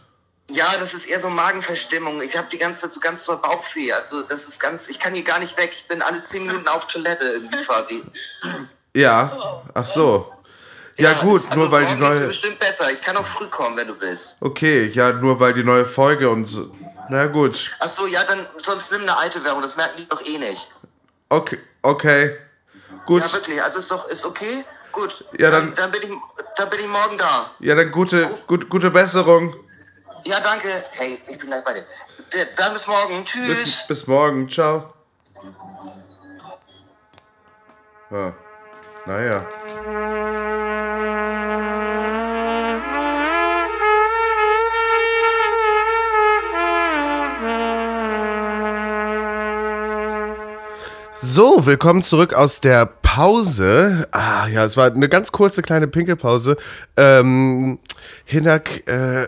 Speaker 1: Ja, das ist eher so Magenverstimmung. Ich habe die ganze Zeit so ganz so Bauchweh. Also das ist ganz, ich kann hier gar nicht weg. Ich bin alle zehn Minuten auf Toilette irgendwie quasi.
Speaker 3: Ja, ach so. Ja, gut,
Speaker 1: also
Speaker 3: nur weil die neue,
Speaker 1: bestimmt besser. Ich kann auch früh kommen, wenn du willst.
Speaker 3: okay, ja, nur weil die neue Folge und so, na gut,
Speaker 1: Ach so, ja, dann sonst nimm eine alte Werbung. Das merken die doch eh nicht.
Speaker 3: okay, okay, gut,
Speaker 1: Ja, wirklich. Also ist doch, ist okay. Gut.
Speaker 3: Ja, dann-
Speaker 1: dann, bin ich, dann bin ich morgen da.
Speaker 3: ja, dann gute, gut, gute Besserung,
Speaker 1: Ja, danke. Hey, ich bin gleich bei dir. Dann bis morgen. Tschüss.
Speaker 3: bis, bis morgen, ciao. Ja, naja. So, willkommen zurück aus der Pause. Ah, ja, es war eine ganz kurze kleine Pinkelpause. Ähm, Hinak, äh,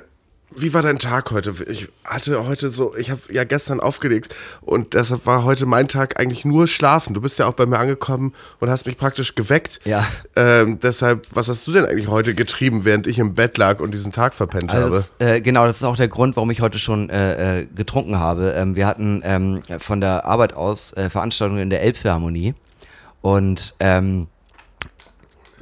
Speaker 3: wie war dein Tag heute? Ich hatte heute so, ich habe ja gestern aufgelegt und deshalb war heute mein Tag eigentlich nur schlafen. Du bist ja auch bei mir angekommen und hast mich praktisch geweckt.
Speaker 2: Ja.
Speaker 3: Ähm, deshalb, was hast du denn eigentlich heute getrieben, während ich im Bett lag und diesen Tag verpennt
Speaker 2: Also
Speaker 3: habe?
Speaker 2: das, äh, genau, das ist auch der Grund, warum ich heute schon äh, äh, getrunken habe. Ähm, wir hatten ähm, von der Arbeit aus äh, Veranstaltungen in der Elbphilharmonie und ähm,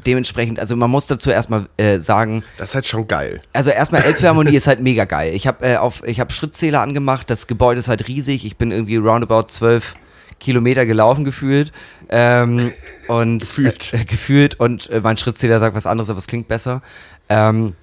Speaker 2: dementsprechend, also man muss dazu erstmal äh, sagen,
Speaker 3: Das ist halt schon geil.
Speaker 2: also erstmal Elbphilharmonie ist halt mega geil. Ich habe äh, auf, ich habe Schrittzähler angemacht. Das Gebäude ist halt riesig. Ich bin irgendwie roundabout zwölf Kilometer gelaufen gefühlt ähm, und
Speaker 3: Gefühlt.
Speaker 2: äh, gefühlt und äh, mein Schrittzähler sagt was anderes, aber es klingt besser. Ähm,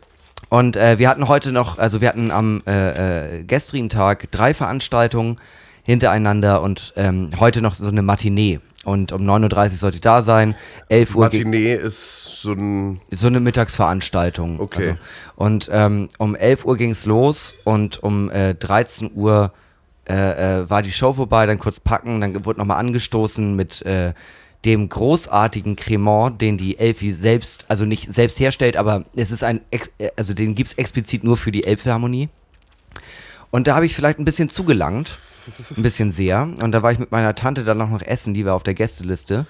Speaker 2: und äh, wir hatten heute noch, also wir hatten am äh, äh, gestrigen Tag drei Veranstaltungen hintereinander und ähm, heute noch so eine Matinee. Und um 9.30 Uhr sollte ich da sein. 11 Uhr
Speaker 3: Matinee ist so ein.
Speaker 2: so eine Mittagsveranstaltung.
Speaker 3: Okay.
Speaker 2: Also, und ähm, um 11 Uhr ging es los und um äh, 13 Uhr äh, äh, war die Show vorbei, dann kurz packen, dann wurde nochmal angestoßen mit äh, dem großartigen Cremant, den die Elfi selbst, also nicht selbst herstellt, aber es ist ein, äh, also den gibt es explizit nur für die Elbphilharmonie. Und da habe ich vielleicht ein bisschen zugelangt. Ein bisschen sehr. Und da war ich mit meiner Tante dann noch noch essen, die war auf der Gästeliste.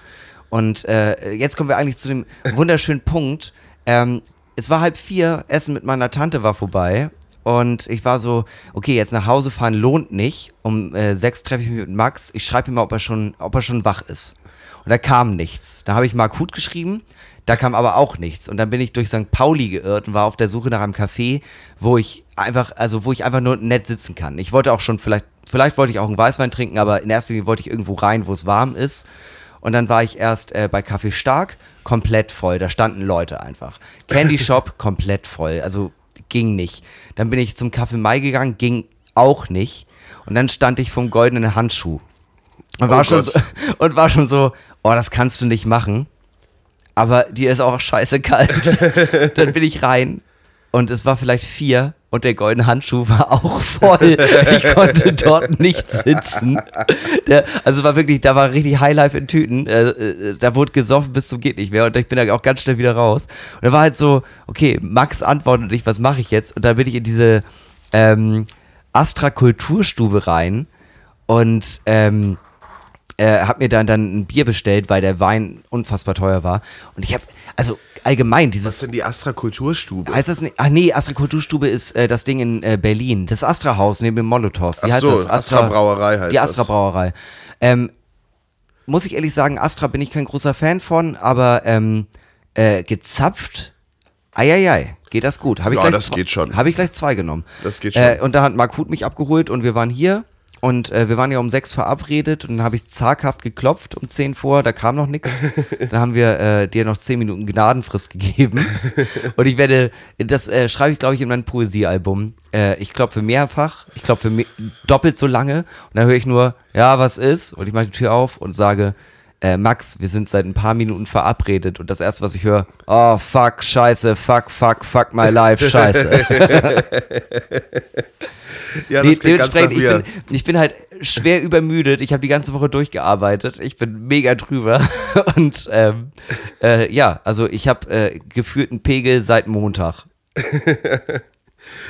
Speaker 2: Und äh, jetzt kommen wir eigentlich zu dem wunderschönen Punkt. Ähm, es war halb vier, Essen mit meiner Tante war vorbei. Und ich war so, okay, jetzt nach Hause fahren lohnt nicht. Um äh, sechs treffe ich mich mit Max. Ich schreibe ihm mal, ob er schon, ob er schon wach ist. Und da kam nichts. Da habe ich Markut geschrieben, da kam aber auch nichts. Und dann bin ich durch St. Pauli geirrt und war auf der Suche nach einem Café, wo ich einfach, also wo ich einfach nur nett sitzen kann. Ich wollte auch schon vielleicht, vielleicht wollte ich auch einen Weißwein trinken, aber in erster Linie wollte ich irgendwo rein, wo es warm ist. Und dann war ich erst äh, bei Kaffee Stark, komplett voll. Da standen Leute einfach. Candy Shop, komplett voll. Also ging nicht. Dann bin ich zum Kaffee Mai gegangen, ging auch nicht. Und dann stand ich vom goldenen Handschuh. Und war,
Speaker 3: Oh
Speaker 2: schon
Speaker 3: Gott.
Speaker 2: so, und war schon so, oh, das kannst du nicht machen. Aber dir ist auch scheiße kalt. dann bin ich rein und es war vielleicht vier und der goldene Handschuh war auch voll. Ich konnte dort nicht sitzen. Der, also war wirklich, da war richtig Highlife in Tüten. Äh, äh, da wurde gesoffen bis zum geht nicht mehr und ich bin da auch ganz schnell wieder raus. Und da war halt so, okay, Max antwortet nicht, was mache ich jetzt? Und da bin ich in diese ähm, Astra Kulturstube rein und ähm, äh, hab mir dann, dann ein Bier bestellt, weil der Wein unfassbar teuer war. Und ich habe, also allgemein,
Speaker 3: Was
Speaker 2: dieses.
Speaker 3: ist denn die Astra Kulturstube?
Speaker 2: Heißt das nicht? Ach nee, Astra Kulturstube ist äh, das Ding in äh, Berlin. Das Astra Haus neben dem Molotow. Wie
Speaker 3: Ach
Speaker 2: heißt
Speaker 3: so,
Speaker 2: das?
Speaker 3: Astra Brauerei heißt
Speaker 2: Die Astra
Speaker 3: das.
Speaker 2: Brauerei. Ähm, muss ich ehrlich sagen, Astra bin ich kein großer Fan von, aber ähm, äh, gezapft, eieiei, geht das gut. Hab ich
Speaker 3: Ja,
Speaker 2: gleich
Speaker 3: das
Speaker 2: zwei-
Speaker 3: geht schon.
Speaker 2: Habe ich gleich zwei genommen.
Speaker 3: Das geht
Speaker 2: Äh,
Speaker 3: schon.
Speaker 2: und da hat Mark Huth mich abgeholt und wir waren hier. Und äh, wir waren ja um sechs verabredet und dann habe ich zaghaft geklopft um zehn vor, da kam noch nichts. Dann haben wir äh, dir noch zehn Minuten Gnadenfrist gegeben. Und ich werde, das äh, schreibe ich glaube ich in mein Poesiealbum. Äh, ich klopfe mehrfach, ich klopfe me doppelt so lange und dann höre ich nur, ja, was ist? Und ich mache die Tür auf und sage, äh, Max, wir sind seit ein paar Minuten verabredet und das erste, was ich höre, oh fuck, scheiße, fuck, fuck, fuck my life, scheiße.
Speaker 3: Ja,
Speaker 2: Nee,
Speaker 3: das nach
Speaker 2: dementsprechend, ich bin, ich bin halt schwer übermüdet. Ich habe die ganze Woche durchgearbeitet. Ich bin mega drüber. Und ähm, äh, ja, also ich habe äh, gefühlt einen Pegel seit Montag.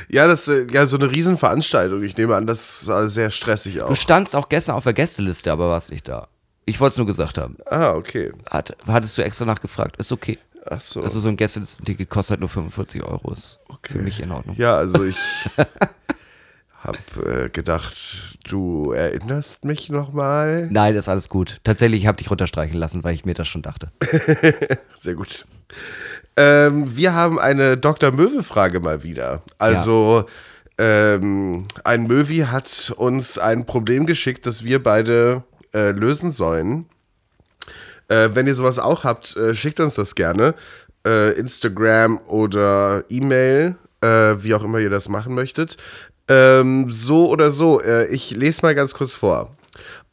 Speaker 3: Ja, das ist äh, ja so eine Riesenveranstaltung. Ich nehme an, das sah sehr stressig
Speaker 2: Du
Speaker 3: aus.
Speaker 2: standst auch gestern auf der Gästeliste, aber warst nicht da. Ich wollte es nur gesagt haben.
Speaker 3: Ah, okay.
Speaker 2: Hat, hattest du extra nachgefragt? Ist okay.
Speaker 3: Ach so.
Speaker 2: Also so ein Gästelistenticket kostet halt nur 45 Euro. Ist für mich in Ordnung.
Speaker 3: Ja, also ich habe äh, gedacht, du erinnerst mich nochmal.
Speaker 2: Nein, das ist alles gut. Tatsächlich, ich habe dich runterstreichen lassen, weil ich mir das schon dachte.
Speaker 3: Sehr gut. Ähm, wir haben eine Dr. Möwe-Frage mal wieder. Also, ähm, ein Möwi hat uns ein Problem geschickt, das wir beide äh, lösen sollen. Äh, wenn ihr sowas auch habt, äh, schickt uns das gerne. Äh, Instagram oder E-Mail, äh, wie auch immer ihr das machen möchtet. Ähm, so oder so, ich lese mal ganz kurz vor.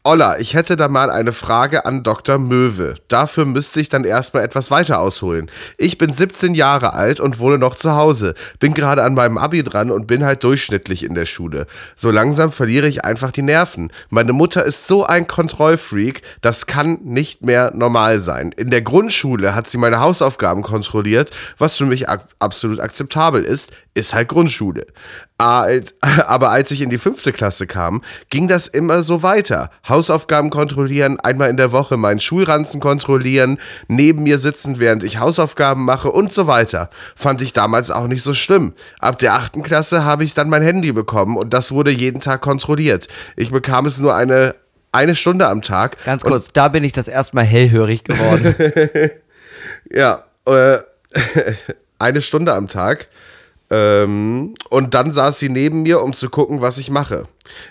Speaker 3: Olla, ich hätte da mal eine Frage an Dr. Möwe. Dafür müsste ich dann erstmal etwas weiter ausholen. Ich bin 17 Jahre alt und wohne noch zu Hause. Bin gerade an meinem Abi dran und bin halt durchschnittlich in der Schule. So langsam verliere ich einfach die Nerven. Meine Mutter ist so ein Kontrollfreak, das kann nicht mehr normal sein. In der Grundschule hat sie meine Hausaufgaben kontrolliert, was für mich absolut akzeptabel ist, ist halt Grundschule. Aber als ich in die fünfte Klasse kam, ging das immer so weiter. Hausaufgaben kontrollieren, einmal in der Woche meinen Schulranzen kontrollieren, neben mir sitzen, während ich Hausaufgaben mache und so weiter. Fand ich damals auch nicht so schlimm. Ab der achten Klasse habe ich dann mein Handy bekommen und das wurde jeden Tag kontrolliert. Ich bekam es nur eine, eine Stunde am Tag.
Speaker 2: Ganz kurz, da bin ich das erste Mal hellhörig geworden.
Speaker 3: Ja, äh, eine Stunde am Tag. Ähm, und dann saß sie neben mir, um zu gucken, was ich mache.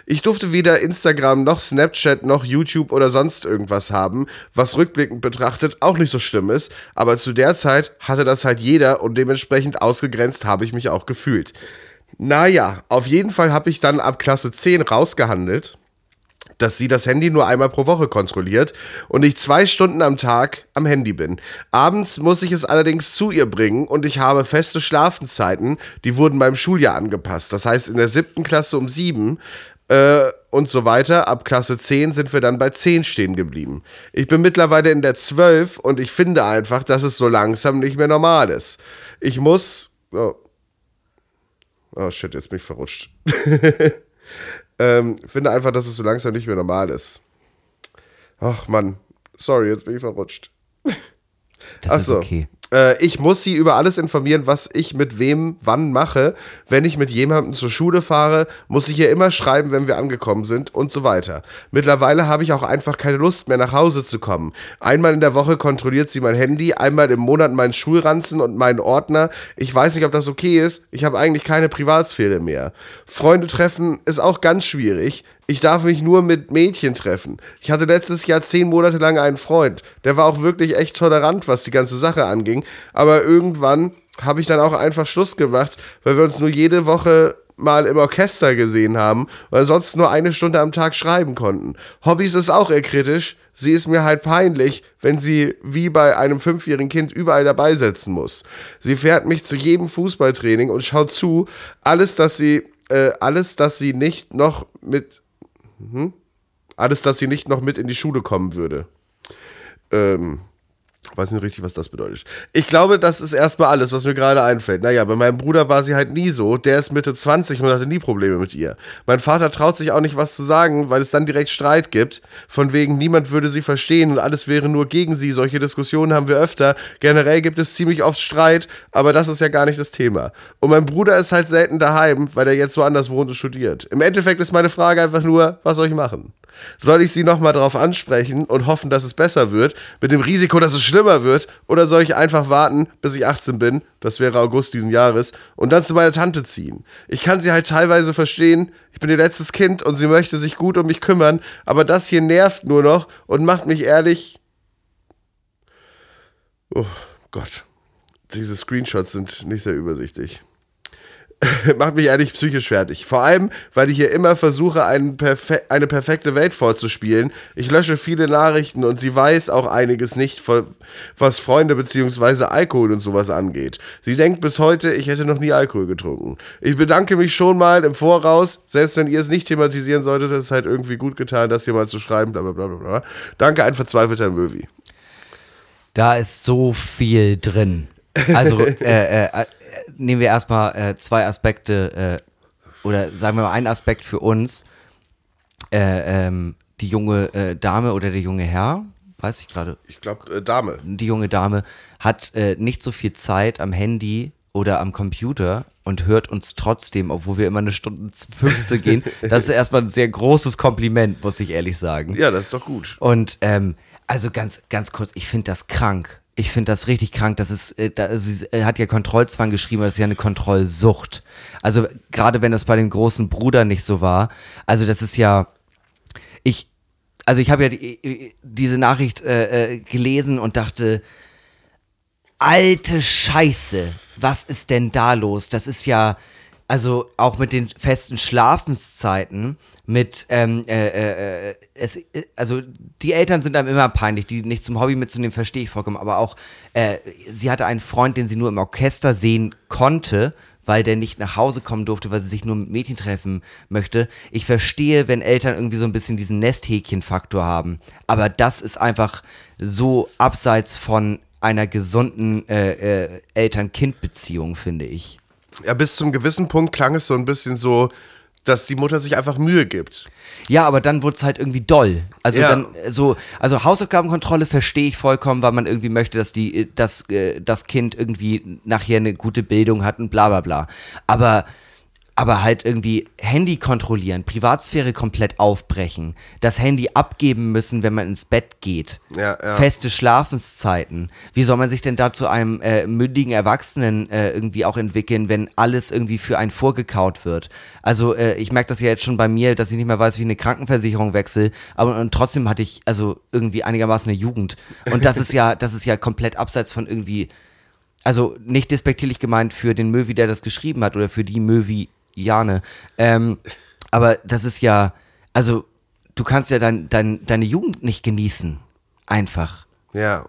Speaker 3: Ich durfte weder Instagram noch Snapchat noch YouTube oder sonst irgendwas haben, was rückblickend betrachtet auch nicht so schlimm ist, aber zu der Zeit hatte das halt jeder und dementsprechend ausgegrenzt habe ich mich auch gefühlt. Naja, auf jeden Fall habe ich dann ab Klasse 10 rausgehandelt dass sie das Handy nur einmal pro Woche kontrolliert und ich zwei Stunden am Tag am Handy bin. Abends muss ich es allerdings zu ihr bringen und ich habe feste Schlafenszeiten, die wurden beim Schuljahr angepasst. Das heißt, in der siebten Klasse um sieben äh, und so weiter. Ab Klasse 10 sind wir dann bei 10 stehen geblieben. Ich bin mittlerweile in der 12 und ich finde einfach, dass es so langsam nicht mehr normal ist. Ich muss. Oh, oh shit, jetzt bin ich verrutscht. Ähm, finde einfach, dass es so langsam nicht mehr normal ist. Ach Mann, sorry, jetzt bin ich verrutscht.
Speaker 2: Das
Speaker 3: Ach
Speaker 2: ist
Speaker 3: so.
Speaker 2: okay.
Speaker 3: Äh, ich muss sie über alles informieren, was ich mit wem wann mache. Wenn ich mit jemandem zur Schule fahre, muss ich ihr immer schreiben, wenn wir angekommen sind und so weiter. Mittlerweile habe ich auch einfach keine Lust mehr nach Hause zu kommen. Einmal in der Woche kontrolliert sie mein Handy, einmal im Monat meinen Schulranzen und meinen Ordner. Ich weiß nicht, ob das okay ist. Ich habe eigentlich keine Privatsphäre mehr. Freunde treffen ist auch ganz schwierig. Ich darf mich nur mit Mädchen treffen. Ich hatte letztes Jahr zehn Monate lang einen Freund. Der war auch wirklich echt tolerant, was die ganze Sache anging. Aber irgendwann habe ich dann auch einfach Schluss gemacht, weil wir uns nur jede Woche mal im Orchester gesehen haben und ansonsten nur eine Stunde am Tag schreiben konnten. Hobbys ist auch eher kritisch. Sie ist mir halt peinlich, wenn sie wie bei einem fünfjährigen Kind überall dabei sitzen muss. Sie fährt mich zu jedem Fußballtraining und schaut zu. Alles, dass sie, äh, alles, dass sie nicht noch mit Mhm. Alles, dass sie nicht noch mit in die Schule kommen würde. Ähm, weiß nicht richtig, was das bedeutet. Ich glaube, das ist erstmal alles, was mir gerade einfällt. Naja, bei meinem Bruder war sie halt nie so. Der ist Mitte 20 und hatte nie Probleme mit ihr. Mein Vater traut sich auch nicht, was zu sagen, weil es dann direkt Streit gibt. Von wegen, niemand würde sie verstehen und alles wäre nur gegen sie. Solche Diskussionen haben wir öfter. Generell gibt es ziemlich oft Streit, aber das ist ja gar nicht das Thema. Und mein Bruder ist halt selten daheim, weil er jetzt woanders wohnt und studiert. Im Endeffekt ist meine Frage einfach nur, was soll ich machen? Soll ich sie nochmal darauf ansprechen und hoffen, dass es besser wird, mit dem Risiko, dass es schlimmer wird? Oder soll ich einfach warten, bis ich 18 bin, das wäre August diesen Jahres, und dann zu meiner Tante ziehen? Ich kann sie halt teilweise verstehen, ich bin ihr letztes Kind und sie möchte sich gut um mich kümmern, aber das hier nervt nur noch und macht mich ehrlich. Oh Gott, diese Screenshots sind nicht sehr übersichtlich. macht mich eigentlich psychisch fertig. Vor allem, weil ich hier immer versuche, Perfe eine perfekte Welt vorzuspielen. Ich lösche viele Nachrichten und sie weiß auch einiges nicht, was Freunde bzw. Alkohol und sowas angeht. Sie denkt bis heute, ich hätte noch nie Alkohol getrunken. Ich bedanke mich schon mal im Voraus, selbst wenn ihr es nicht thematisieren solltet, ist es halt irgendwie gut getan, das hier mal zu schreiben, bla bla bla bla. Danke, ein verzweifelter Möwi.
Speaker 2: Da ist so viel drin. Also, äh, äh, nehmen wir erstmal äh, zwei Aspekte äh, oder sagen wir mal einen Aspekt für uns. Äh, ähm, die junge äh, Dame oder der junge Herr, weiß ich gerade.
Speaker 3: Ich glaube, äh, Dame.
Speaker 2: Die junge Dame hat äh, nicht so viel Zeit am Handy oder am Computer und hört uns trotzdem, obwohl wir immer eine Stunde 15 gehen. Das ist erstmal ein sehr großes Kompliment, muss ich ehrlich sagen.
Speaker 3: Ja, das ist doch gut.
Speaker 2: Und ähm, also ganz, ganz kurz, ich finde das krank. Ich finde das richtig krank. Das ist, äh, da, sie hat ja Kontrollzwang geschrieben, das ist ja eine Kontrollsucht. Also gerade wenn das bei dem großen Bruder nicht so war. Also das ist ja, ich, also ich habe ja die, äh, diese Nachricht äh, äh, gelesen und dachte, alte Scheiße, was ist denn da los? Das ist ja, also auch mit den festen Schlafenszeiten, mit, ähm, äh, äh, äh es, äh, also die Eltern sind einem immer peinlich, die nicht zum Hobby mitzunehmen, verstehe ich vollkommen, aber auch, äh, sie hatte einen Freund, den sie nur im Orchester sehen konnte, weil der nicht nach Hause kommen durfte, weil sie sich nur mit Mädchen treffen möchte. Ich verstehe, wenn Eltern irgendwie so ein bisschen diesen Nesthäkchen-Faktor haben, aber das ist einfach so abseits von einer gesunden äh, äh, Eltern-Kind-Beziehung, finde ich.
Speaker 3: Ja, bis zum gewissen Punkt klang es so ein bisschen so, dass die Mutter sich einfach Mühe gibt.
Speaker 2: Ja, aber dann wurde es halt irgendwie doll. Also ja. dann so, also Hausaufgabenkontrolle verstehe ich vollkommen, weil man irgendwie möchte, dass die, dass äh, das Kind irgendwie nachher eine gute Bildung hat und bla bla bla. Aber aber halt irgendwie Handy kontrollieren, Privatsphäre komplett aufbrechen, das Handy abgeben müssen, wenn man ins Bett geht,
Speaker 3: ja, ja.
Speaker 2: feste Schlafenszeiten. Wie soll man sich denn da zu einem äh, mündigen Erwachsenen äh, irgendwie auch entwickeln, wenn alles irgendwie für einen vorgekaut wird? Also äh, ich merke das ja jetzt schon bei mir, dass ich nicht mehr weiß, wie ich eine Krankenversicherung wechsle, aber und trotzdem hatte ich also irgendwie einigermaßen eine Jugend. Und das ist ja, das ist ja komplett abseits von irgendwie also nicht despektierlich gemeint für den Möwi, der das geschrieben hat oder für die Möwi, Jane. Ähm, aber das ist ja, also du kannst ja dein, dein, deine Jugend nicht genießen. Einfach.
Speaker 3: Ja.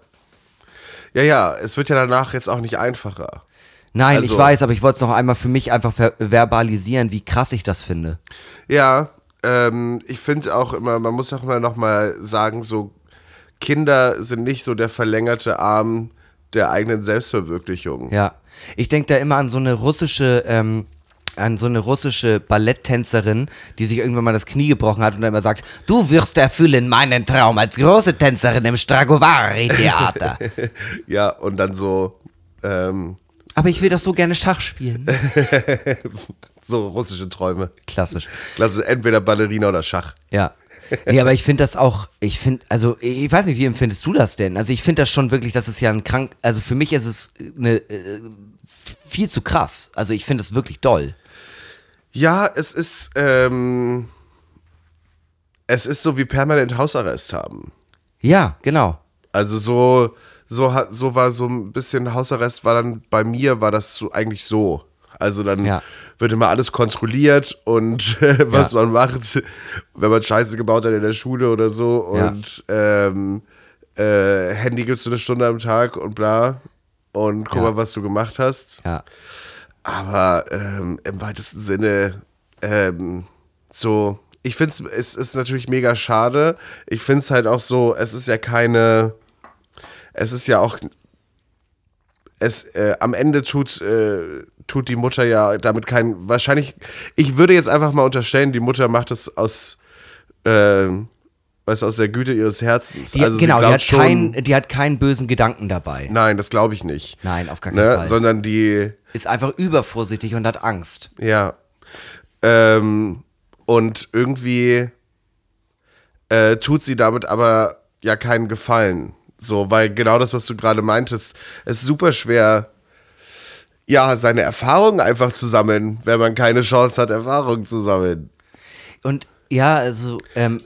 Speaker 3: Ja, ja, es wird ja danach jetzt auch nicht einfacher.
Speaker 2: Nein, also, ich weiß, aber ich wollte es noch einmal für mich einfach verbalisieren, wie krass ich das finde.
Speaker 3: Ja, ähm, ich finde auch immer, man muss auch immer noch mal sagen, so Kinder sind nicht so der verlängerte Arm der eigenen Selbstverwirklichung.
Speaker 2: Ja, ich denke da immer an so eine russische ähm, an so eine russische Balletttänzerin, die sich irgendwann mal das Knie gebrochen hat und dann immer sagt, du wirst erfüllen meinen Traum als große Tänzerin im Stragowari-Theater.
Speaker 3: ja, und dann so Ähm,
Speaker 2: Aber ich will doch so gerne Schach spielen.
Speaker 3: so russische Träume.
Speaker 2: Klassisch.
Speaker 3: Klasse, entweder Ballerina oder Schach.
Speaker 2: Ja. Nee, aber ich finde das auch, ich finde, also ich weiß nicht, wie empfindest du das denn? Also ich finde das schon wirklich, das ist ja ein krank, also für mich ist es eine, äh, viel zu krass. Also ich finde es wirklich doll.
Speaker 3: Ja, es ist, ähm, es ist so wie permanent Hausarrest haben.
Speaker 2: Ja, genau.
Speaker 3: Also so, so hat, so war so ein bisschen Hausarrest war dann bei mir war das so eigentlich so. Also dann
Speaker 2: Ja.
Speaker 3: wird immer alles kontrolliert und was
Speaker 2: Ja.
Speaker 3: man macht, wenn man Scheiße gebaut hat in der Schule oder so
Speaker 2: Ja.
Speaker 3: und ähm, äh, Handy gibst du eine Stunde am Tag und bla und guck
Speaker 2: Ja.
Speaker 3: mal, was du gemacht hast.
Speaker 2: Ja.
Speaker 3: Aber ähm, im weitesten Sinne, ähm, so, ich finde es ist natürlich mega schade. Ich finde es halt auch so, es ist ja keine, es ist ja auch, es, äh, am Ende tut, äh, tut die Mutter ja damit kein, wahrscheinlich, ich würde jetzt einfach mal unterstellen, die Mutter macht es aus, äh, weißt du, aus der Güte ihres Herzens.
Speaker 2: Die,
Speaker 3: also sie
Speaker 2: genau, die hat, kein, die hat keinen bösen Gedanken dabei.
Speaker 3: Nein, das glaube ich nicht.
Speaker 2: Nein, auf gar keinen
Speaker 3: Ne?
Speaker 2: Fall.
Speaker 3: Sondern die,
Speaker 2: Ist einfach übervorsichtig und hat Angst.
Speaker 3: Ja. Ähm, und irgendwie äh, tut sie damit aber ja keinen Gefallen. So, weil genau das, was du gerade meintest, es ist super schwer, ja, seine Erfahrungen einfach zu sammeln, wenn man keine Chance hat, Erfahrungen zu sammeln.
Speaker 2: Und ja, also, ähm,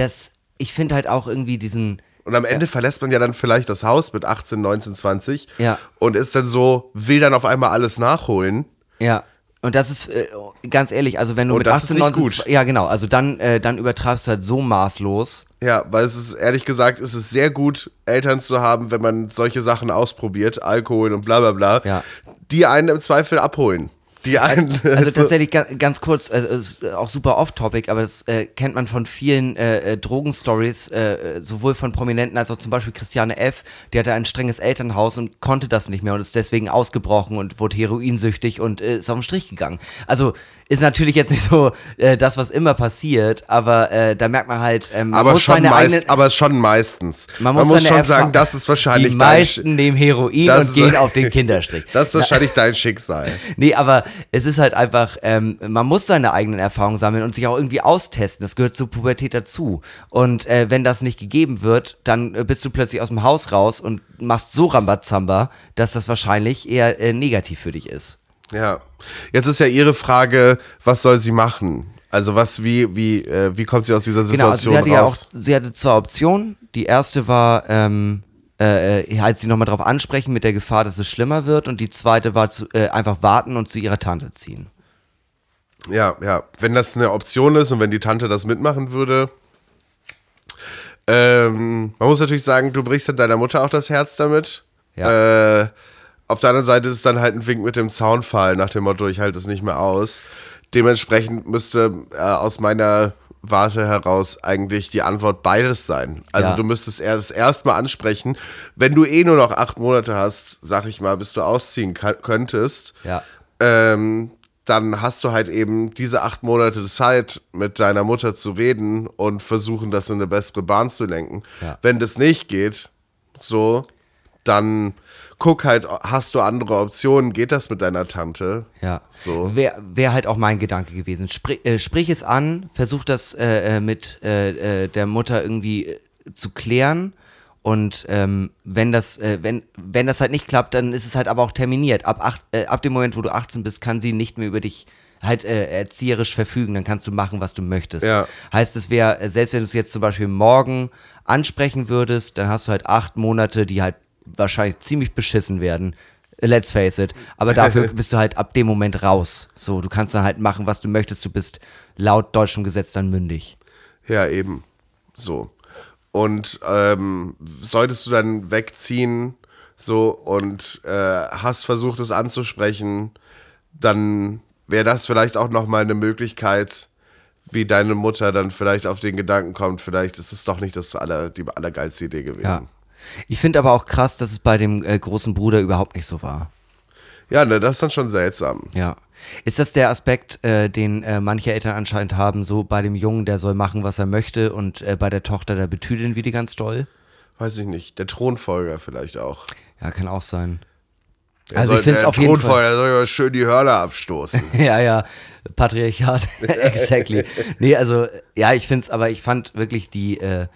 Speaker 2: das, ich finde halt auch irgendwie diesen,
Speaker 3: Und am Ende verlässt man ja dann vielleicht das Haus mit 18, 19, 20
Speaker 2: Ja.
Speaker 3: und ist dann so, will dann auf einmal alles nachholen.
Speaker 2: ja. Und das ist äh, ganz ehrlich, also wenn du
Speaker 3: Und
Speaker 2: mit
Speaker 3: das ist
Speaker 2: 18,
Speaker 3: nicht
Speaker 2: 19,
Speaker 3: gut.
Speaker 2: ja genau, also dann, äh, dann übertreibst du halt so maßlos.
Speaker 3: Ja, weil es ist, ehrlich gesagt, es ist sehr gut, Eltern zu haben, wenn man solche Sachen ausprobiert, Alkohol und bla bla bla,
Speaker 2: Ja.
Speaker 3: die einen im Zweifel abholen. Die einen.
Speaker 2: Also
Speaker 3: so-
Speaker 2: tatsächlich ga- ganz kurz, also ist auch super off-topic, aber das äh, kennt man von vielen äh, äh, Drogenstories, äh, sowohl von Prominenten als auch zum Beispiel Christiane F., die hatte ein strenges Elternhaus und konnte das nicht mehr und ist deswegen ausgebrochen und wurde heroinsüchtig und äh, ist auf den Strich gegangen. Also ist natürlich jetzt nicht so äh, das, was immer passiert, aber äh, da merkt man halt, ähm, man
Speaker 3: aber
Speaker 2: muss
Speaker 3: schon, meist,
Speaker 2: eigenen,
Speaker 3: aber schon meistens.
Speaker 2: man
Speaker 3: Man
Speaker 2: muss,
Speaker 3: muss,
Speaker 2: seine
Speaker 3: schon sagen, das ist wahrscheinlich
Speaker 2: Die
Speaker 3: dein,
Speaker 2: meisten nehmen Heroin und
Speaker 3: ist-
Speaker 2: gehen auf den Kinderstrich.
Speaker 3: das ist wahrscheinlich dein Schicksal.
Speaker 2: Nee, aber es ist halt einfach, ähm, man muss seine eigenen Erfahrungen sammeln und sich auch irgendwie austesten. Das gehört zur Pubertät dazu. Und äh, wenn das nicht gegeben wird, dann äh, bist du plötzlich aus dem Haus raus und machst so Rambazamba, dass das wahrscheinlich eher äh, negativ für dich ist.
Speaker 3: Ja. Jetzt ist ja ihre Frage, was soll sie machen? Also was, wie, wie, äh, wie kommt sie aus dieser
Speaker 2: Genau, also
Speaker 3: Situation
Speaker 2: sie hatte ja auch,
Speaker 3: raus?
Speaker 2: sie hatte zwei Optionen. Die erste war, ähm, äh, äh, halt sie nochmal drauf ansprechen mit der Gefahr, dass es schlimmer wird. Und die zweite war zu, äh, einfach warten und zu ihrer Tante ziehen.
Speaker 3: Ja, ja. Wenn das eine Option ist und wenn die Tante das mitmachen würde. Ähm, man muss natürlich sagen, du brichst dann deiner Mutter auch das Herz damit.
Speaker 2: Ja.
Speaker 3: Äh, auf der anderen Seite ist es dann halt ein Wink mit dem Zaunfall, nach dem Motto, ich halte es nicht mehr aus. Dementsprechend müsste äh, aus meiner Warte heraus eigentlich die Antwort beides sein. Also
Speaker 2: Ja.
Speaker 3: du müsstest erst erstmal ansprechen, wenn du eh nur noch acht Monate hast, sag ich mal, bis du ausziehen könntest,
Speaker 2: Ja.
Speaker 3: ähm, dann hast du halt eben diese acht Monate Zeit, mit deiner Mutter zu reden und versuchen, das in eine bessere Bahn zu lenken.
Speaker 2: Ja.
Speaker 3: Wenn das nicht geht, so, dann guck halt, hast du andere Optionen? Geht das mit deiner Tante?
Speaker 2: Ja,
Speaker 3: So.
Speaker 2: wäre wär halt auch mein Gedanke gewesen. Sprich, äh, sprich es an, versuch das äh, äh, mit äh, äh, der Mutter irgendwie äh, zu klären. Und ähm, wenn das, äh, wenn, wenn das halt nicht klappt, dann ist es halt aber auch terminiert. Ab, acht, äh, ab dem Moment, wo du 18 bist, kann sie nicht mehr über dich halt äh, erzieherisch verfügen. Dann kannst du machen, was du möchtest.
Speaker 3: Ja.
Speaker 2: Heißt, es wäre, selbst wenn du es jetzt zum Beispiel morgen ansprechen würdest, dann hast du halt acht Monate, die halt wahrscheinlich ziemlich beschissen werden. Let's face it. Aber dafür bist du halt ab dem Moment raus. So, du kannst dann halt machen, was du möchtest. Du bist laut deutschem Gesetz dann mündig.
Speaker 3: Ja, eben. So. Und ähm, solltest du dann wegziehen, so und äh, hast versucht, es anzusprechen, dann wäre das vielleicht auch nochmal eine Möglichkeit, wie deine Mutter dann vielleicht auf den Gedanken kommt, vielleicht ist es doch nicht das aller, die allergeilste Idee gewesen.
Speaker 2: Ja. Ich finde aber auch krass, dass es bei dem äh, großen Bruder überhaupt nicht so war.
Speaker 3: Ja, ne, das ist dann schon seltsam.
Speaker 2: Ja. Ist das der Aspekt, äh, den äh, manche Eltern anscheinend haben, so bei dem Jungen, der soll machen, was er möchte und äh, bei der Tochter, da betüdeln wir die ganz doll?
Speaker 3: Weiß ich nicht. Der Thronfolger vielleicht auch.
Speaker 2: Ja, kann auch sein. Also ich finde es auf jeden Fall.
Speaker 3: Thronfeuer, soll ja schön die Hörner abstoßen.
Speaker 2: Ja, ja, Patriarchat, exactly. Nee, also, ja, ich finde es, aber ich fand wirklich die, äh,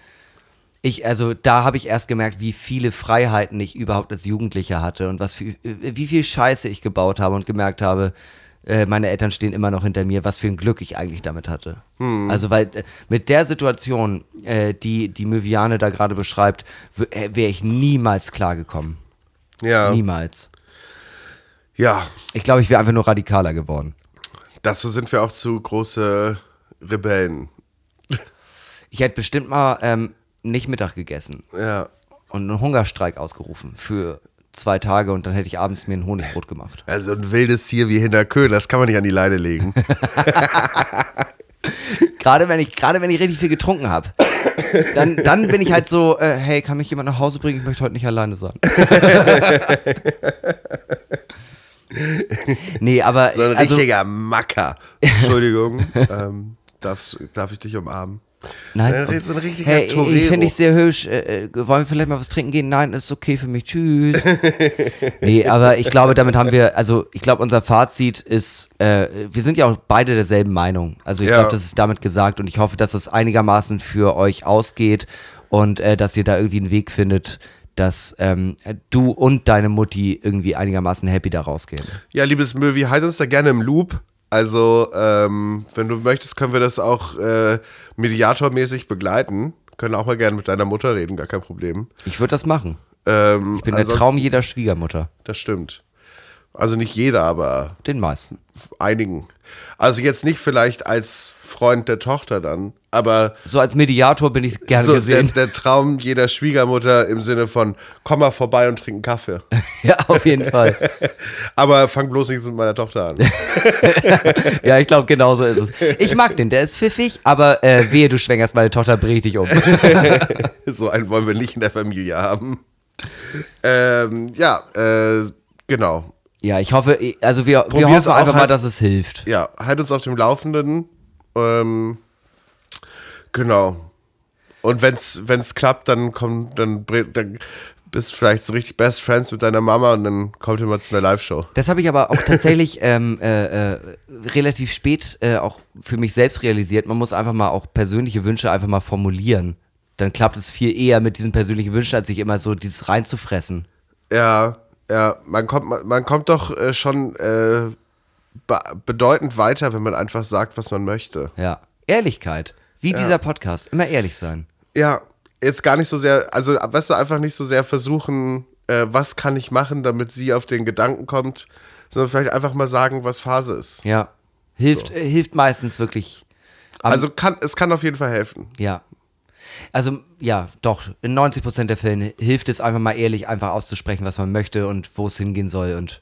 Speaker 2: ich, also da habe ich erst gemerkt, wie viele Freiheiten ich überhaupt als Jugendlicher hatte und was äh, wie viel Scheiße ich gebaut habe und gemerkt habe, äh, meine Eltern stehen immer noch hinter mir, was für ein Glück ich eigentlich damit hatte. Also, weil äh, mit der Situation, äh, die die Möviane da gerade beschreibt, wäre ich niemals klargekommen.
Speaker 3: Ja.
Speaker 2: Niemals.
Speaker 3: Ja,
Speaker 2: Ich glaube, ich wäre einfach nur radikaler geworden.
Speaker 3: dazu sind wir auch zu große Rebellen.
Speaker 2: Ich hätte bestimmt mal ähm, nicht Mittag gegessen
Speaker 3: Ja.
Speaker 2: und einen Hungerstreik ausgerufen für zwei Tage und dann hätte ich abends mir ein Honigbrot gemacht.
Speaker 3: Also ein wildes Tier wie Hinterkön, das kann man nicht an die Leine legen.
Speaker 2: Gerade wenn ich, gerade wenn ich richtig viel getrunken habe. Dann, dann bin ich halt so, äh, hey, kann mich jemand nach Hause bringen? Ich möchte heute nicht alleine sein. nee, aber
Speaker 3: So ein
Speaker 2: also,
Speaker 3: richtiger Macker. Entschuldigung, ähm, darf ich dich umarmen?
Speaker 2: Nein,
Speaker 3: Äh, so ein richtiger
Speaker 2: hey,
Speaker 3: Torero.
Speaker 2: ich finde dich sehr hübsch. Äh, äh, wollen wir vielleicht mal was trinken gehen? Nein, ist okay für mich. Tschüss. nee, aber ich glaube, damit haben wir, also ich glaube, unser Fazit ist, äh, wir sind ja auch beide derselben Meinung. Also ich
Speaker 3: Ja.
Speaker 2: glaube, das ist damit gesagt und ich hoffe, dass es einigermaßen für euch ausgeht und äh, dass ihr da irgendwie einen Weg findet, dass ähm, du und deine Mutti irgendwie einigermaßen happy da rausgehen.
Speaker 3: Ja, liebes Möwi, halt uns da gerne im Loop. Also, ähm, wenn du möchtest, können wir das auch äh, mediatormäßig begleiten. Können auch mal gerne mit deiner Mutter reden, gar kein Problem.
Speaker 2: Ich würde das machen.
Speaker 3: Ähm,
Speaker 2: Ich bin der Traum jeder Schwiegermutter.
Speaker 3: Das stimmt. Also nicht jeder, aber
Speaker 2: Den meisten.
Speaker 3: einigen. Also jetzt nicht vielleicht als Freund der Tochter dann, aber
Speaker 2: So als Mediator bin ich gern
Speaker 3: so der,
Speaker 2: gesehen.
Speaker 3: der Traum jeder Schwiegermutter im Sinne von, komm mal vorbei und trink einen Kaffee.
Speaker 2: ja, auf jeden Fall.
Speaker 3: Aber fang bloß nicht mit meiner Tochter an.
Speaker 2: Ja, ich glaube, genauso ist es. Ich mag den, der ist pfiffig, aber äh, wehe, du schwängerst meine Tochter, bring ich dich um.
Speaker 3: so einen wollen wir nicht in der Familie haben. Ähm, ja, äh, genau.
Speaker 2: Ja, ich hoffe, also wir, wir hoffen
Speaker 3: auch
Speaker 2: einfach mal,
Speaker 3: als-
Speaker 2: dass es hilft.
Speaker 3: Ja, halt uns auf dem Laufenden. Ähm, genau. Und wenn's, wenn's klappt, dann komm, dann, dann bist du vielleicht so richtig Best Friends mit deiner Mama und dann kommt ihr mal zu einer Live-Show.
Speaker 2: Das habe ich aber auch tatsächlich ähm, äh, äh, relativ spät äh, auch für mich selbst realisiert. Man muss einfach mal auch persönliche Wünsche einfach mal formulieren. Dann klappt es viel eher mit diesen persönlichen Wünschen, als sich immer so dieses reinzufressen.
Speaker 3: Ja, ja, man kommt, man, man kommt doch äh, schon äh, be bedeutend weiter, wenn man einfach sagt, was man möchte.
Speaker 2: Ja. Ehrlichkeit. Wie dieser Podcast. Immer ehrlich sein.
Speaker 3: Ja, jetzt gar nicht so sehr, also weißt du, einfach nicht so sehr versuchen, äh, was kann ich machen, damit sie auf den Gedanken kommt, sondern vielleicht einfach mal sagen, was Phase ist.
Speaker 2: Ja. Hilft, äh, hilft meistens wirklich.
Speaker 3: Also kann, es kann auf jeden Fall helfen.
Speaker 2: Ja. Also, ja, doch. In 90% der Fällen hilft es einfach mal ehrlich, einfach auszusprechen, was man möchte und wo es hingehen soll. Und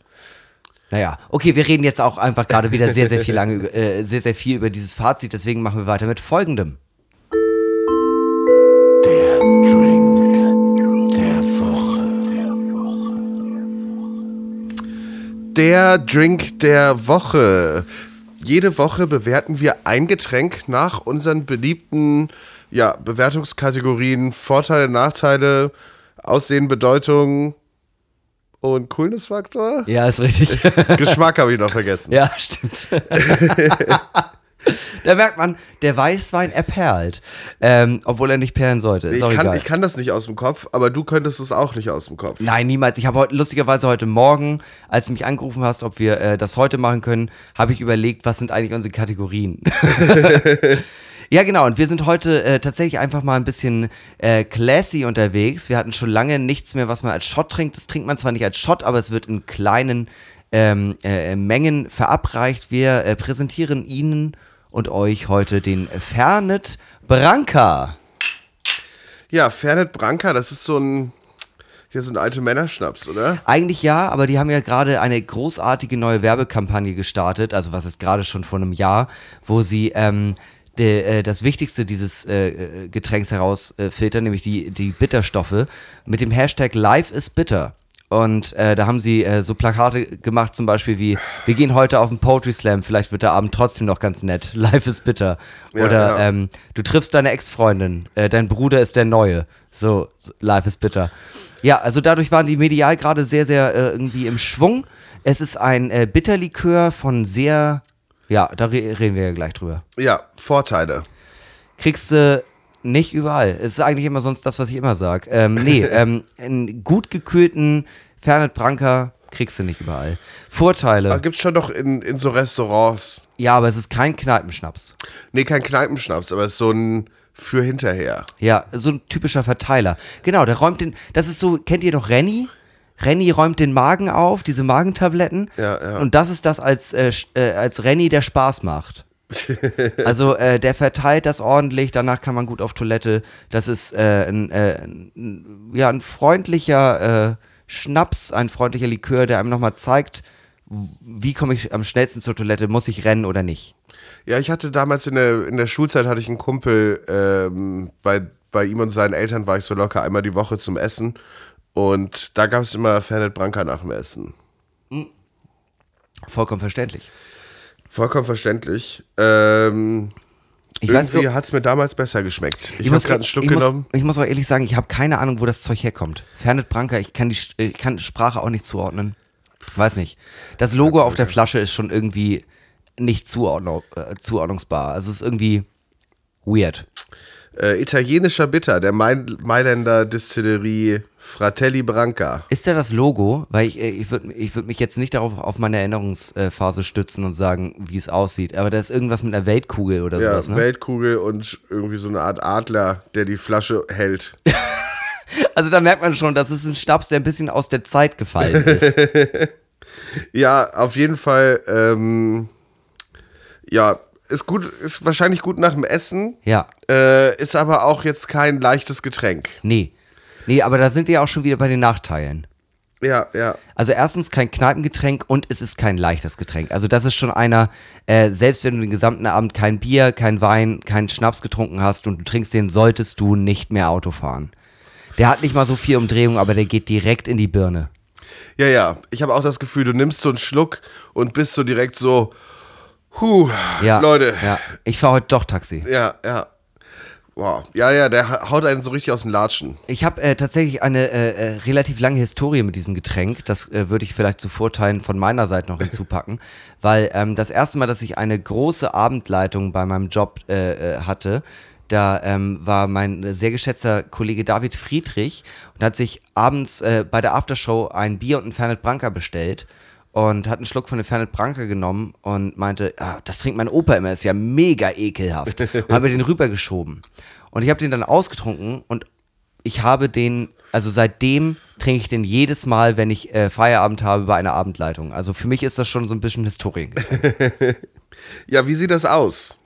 Speaker 2: naja, okay, wir reden jetzt auch einfach gerade wieder sehr, sehr viel lange, über- äh, sehr, sehr viel über dieses Fazit. Deswegen machen wir weiter mit folgendem.
Speaker 4: Der Drink der Woche.
Speaker 3: Der Drink der Woche. Jede Woche bewerten wir ein Getränk nach unseren beliebten ja, Bewertungskategorien Vorteile, Nachteile, Aussehen, Bedeutung und Coolness-Faktor.
Speaker 2: Ja, ist richtig.
Speaker 3: Geschmack habe ich noch vergessen.
Speaker 2: ja, stimmt. da merkt man, der Weißwein erperlt. Ähm, obwohl er nicht perlen sollte. Ist
Speaker 3: Ich kann, ich kann das nicht aus dem Kopf, aber du könntest es auch nicht aus dem Kopf.
Speaker 2: Nein, niemals. Ich habe heute, lustigerweise heute Morgen, als du mich angerufen hast, ob wir äh, das heute machen können, habe ich überlegt, was sind eigentlich unsere Kategorien. ja, genau. Und wir sind heute äh, tatsächlich einfach mal ein bisschen äh, classy unterwegs. Wir hatten schon lange nichts mehr, was man als Shot trinkt. Das trinkt man zwar nicht als Shot, aber es wird in kleinen ähm, äh, Mengen verabreicht. Wir äh, präsentieren Ihnen und euch heute den Fernet Branca.
Speaker 3: Ja, Fernet Branca, das ist so ein, hier ein alte Männerschnaps, oder?
Speaker 2: Eigentlich ja, aber die haben ja gerade eine großartige neue Werbekampagne gestartet, also was ist gerade schon vor einem Jahr, wo sie ähm, de, äh, das Wichtigste dieses äh, äh, Getränks herausfiltern, nämlich die, die Bitterstoffe, mit dem Hashtag Life is Bitter. Und äh, da haben sie äh, so Plakate gemacht, zum Beispiel wie, wir gehen heute auf den Poetry Slam, vielleicht wird der Abend trotzdem noch ganz nett. Life is bitter.
Speaker 3: Ja,
Speaker 2: Oder
Speaker 3: ja.
Speaker 2: Ähm, du triffst deine Ex-Freundin, äh, dein Bruder ist der Neue. So, Life is bitter. Ja, also dadurch waren die medial gerade sehr, sehr äh, irgendwie im Schwung. Es ist ein äh, Bitterlikör von sehr, ja, da re reden wir ja gleich drüber.
Speaker 3: Ja, Vorteile.
Speaker 2: Kriegst du nicht überall. Es ist eigentlich immer sonst das, was ich immer sage. Ähm, nee, ähm, einen gut gekühlten Fernet Branca kriegst du nicht überall. Vorteile.
Speaker 3: Aber gibt's schon doch in, in so Restaurants.
Speaker 2: Ja, aber es ist kein Kneipenschnaps.
Speaker 3: Nee, kein Kneipenschnaps, aber es ist so ein für hinterher.
Speaker 2: Ja, so ein typischer Verteiler. Genau, der räumt den, das ist so, kennt ihr noch Renny? Renny räumt den Magen auf, diese Magentabletten.
Speaker 3: Ja, ja.
Speaker 2: Und das ist das als, äh, äh, als Renny, der Spaß macht. also äh, der verteilt das ordentlich, danach kann man gut auf Toilette. Das ist äh, ein, äh, ein, ja, ein freundlicher äh, Schnaps, ein freundlicher Likör, der einem nochmal zeigt, wie komme ich am schnellsten zur Toilette, muss ich rennen oder nicht.
Speaker 3: Ja, ich hatte damals in der, in der Schulzeit hatte ich einen Kumpel, ähm, bei, bei ihm und seinen Eltern war ich so locker einmal die Woche zum Essen. Und da gab es immer Fernet Branca nach dem Essen.
Speaker 2: Vollkommen verständlich.
Speaker 3: Vollkommen verständlich. Ähm,
Speaker 2: Ich
Speaker 3: irgendwie hat es mir damals besser geschmeckt. Ich, habe
Speaker 2: muss-
Speaker 3: gerade einen Schluck
Speaker 2: ich
Speaker 3: genommen.
Speaker 2: Muss, ich muss auch ehrlich sagen, ich habe keine Ahnung, wo das Zeug herkommt. Fernet Branca, ich kann die ich kann Sprache auch nicht zuordnen. Weiß nicht. Das Logo auf der Flasche ist schon irgendwie nicht äh, zuordnungsbar. Also es ist irgendwie weird.
Speaker 3: Äh, italienischer Bitter, der Main Mailänder Distillerie Fratelli Branca.
Speaker 2: Ist da das Logo? Weil ich, äh, ich würde ich würd mich jetzt nicht darauf auf meine Erinnerungsphase stützen und sagen, wie es aussieht. Aber da ist irgendwas mit einer Weltkugel oder
Speaker 3: Ja,
Speaker 2: sowas, ne?
Speaker 3: Weltkugel und irgendwie so eine Art Adler, der die Flasche hält.
Speaker 2: Also da merkt man schon, das ist ein Stabs, der ein bisschen aus der Zeit gefallen ist.
Speaker 3: Ja, auf jeden Fall. Ähm, ja, ist gut, ist wahrscheinlich gut nach dem Essen.
Speaker 2: ja.
Speaker 3: Äh, ist aber auch jetzt kein leichtes Getränk.
Speaker 2: Nee. Nee, aber da sind wir auch schon wieder bei den Nachteilen.
Speaker 3: Ja, ja.
Speaker 2: Also erstens kein Kneipengetränk und es ist kein leichtes Getränk. Also das ist schon einer, äh, selbst wenn du den gesamten Abend kein Bier, kein Wein, keinen Schnaps getrunken hast und du trinkst den, solltest du nicht mehr Auto fahren. Der hat nicht mal so viel Umdrehung, aber der geht direkt in die Birne.
Speaker 3: Ja, ja. Ich habe auch das Gefühl, du nimmst so einen Schluck und bist so direkt so, huh,
Speaker 2: Ja,
Speaker 3: Leute.
Speaker 2: Ja. Ich fahre heute doch Taxi.
Speaker 3: Ja, ja. Wow. Ja, ja, der ha- haut einen so richtig aus den Latschen.
Speaker 2: Ich habe äh, tatsächlich eine äh, äh, relativ lange Historie mit diesem Getränk. Das äh, würde ich vielleicht zu Vorteilen von meiner Seite noch hinzupacken, weil ähm, das erste Mal, dass ich eine große Abendleitung bei meinem Job äh, äh, hatte, da ähm, war mein sehr geschätzter Kollege David Friedrich und hat sich abends bei der Aftershow ein Bier und ein Fernet Branca bestellt und hat einen Schluck von dem Fernet Branca genommen und meinte, ah, das trinkt mein Opa immer, ist ja mega ekelhaft. Und habe mir den rübergeschoben. Und ich habe den dann ausgetrunken und ich habe den, also seitdem trinke ich den jedes Mal, wenn ich äh, Feierabend habe bei einer Abendleitung. Also für mich ist das schon so ein bisschen Historiengetränk.
Speaker 3: Ja, wie sieht das aus?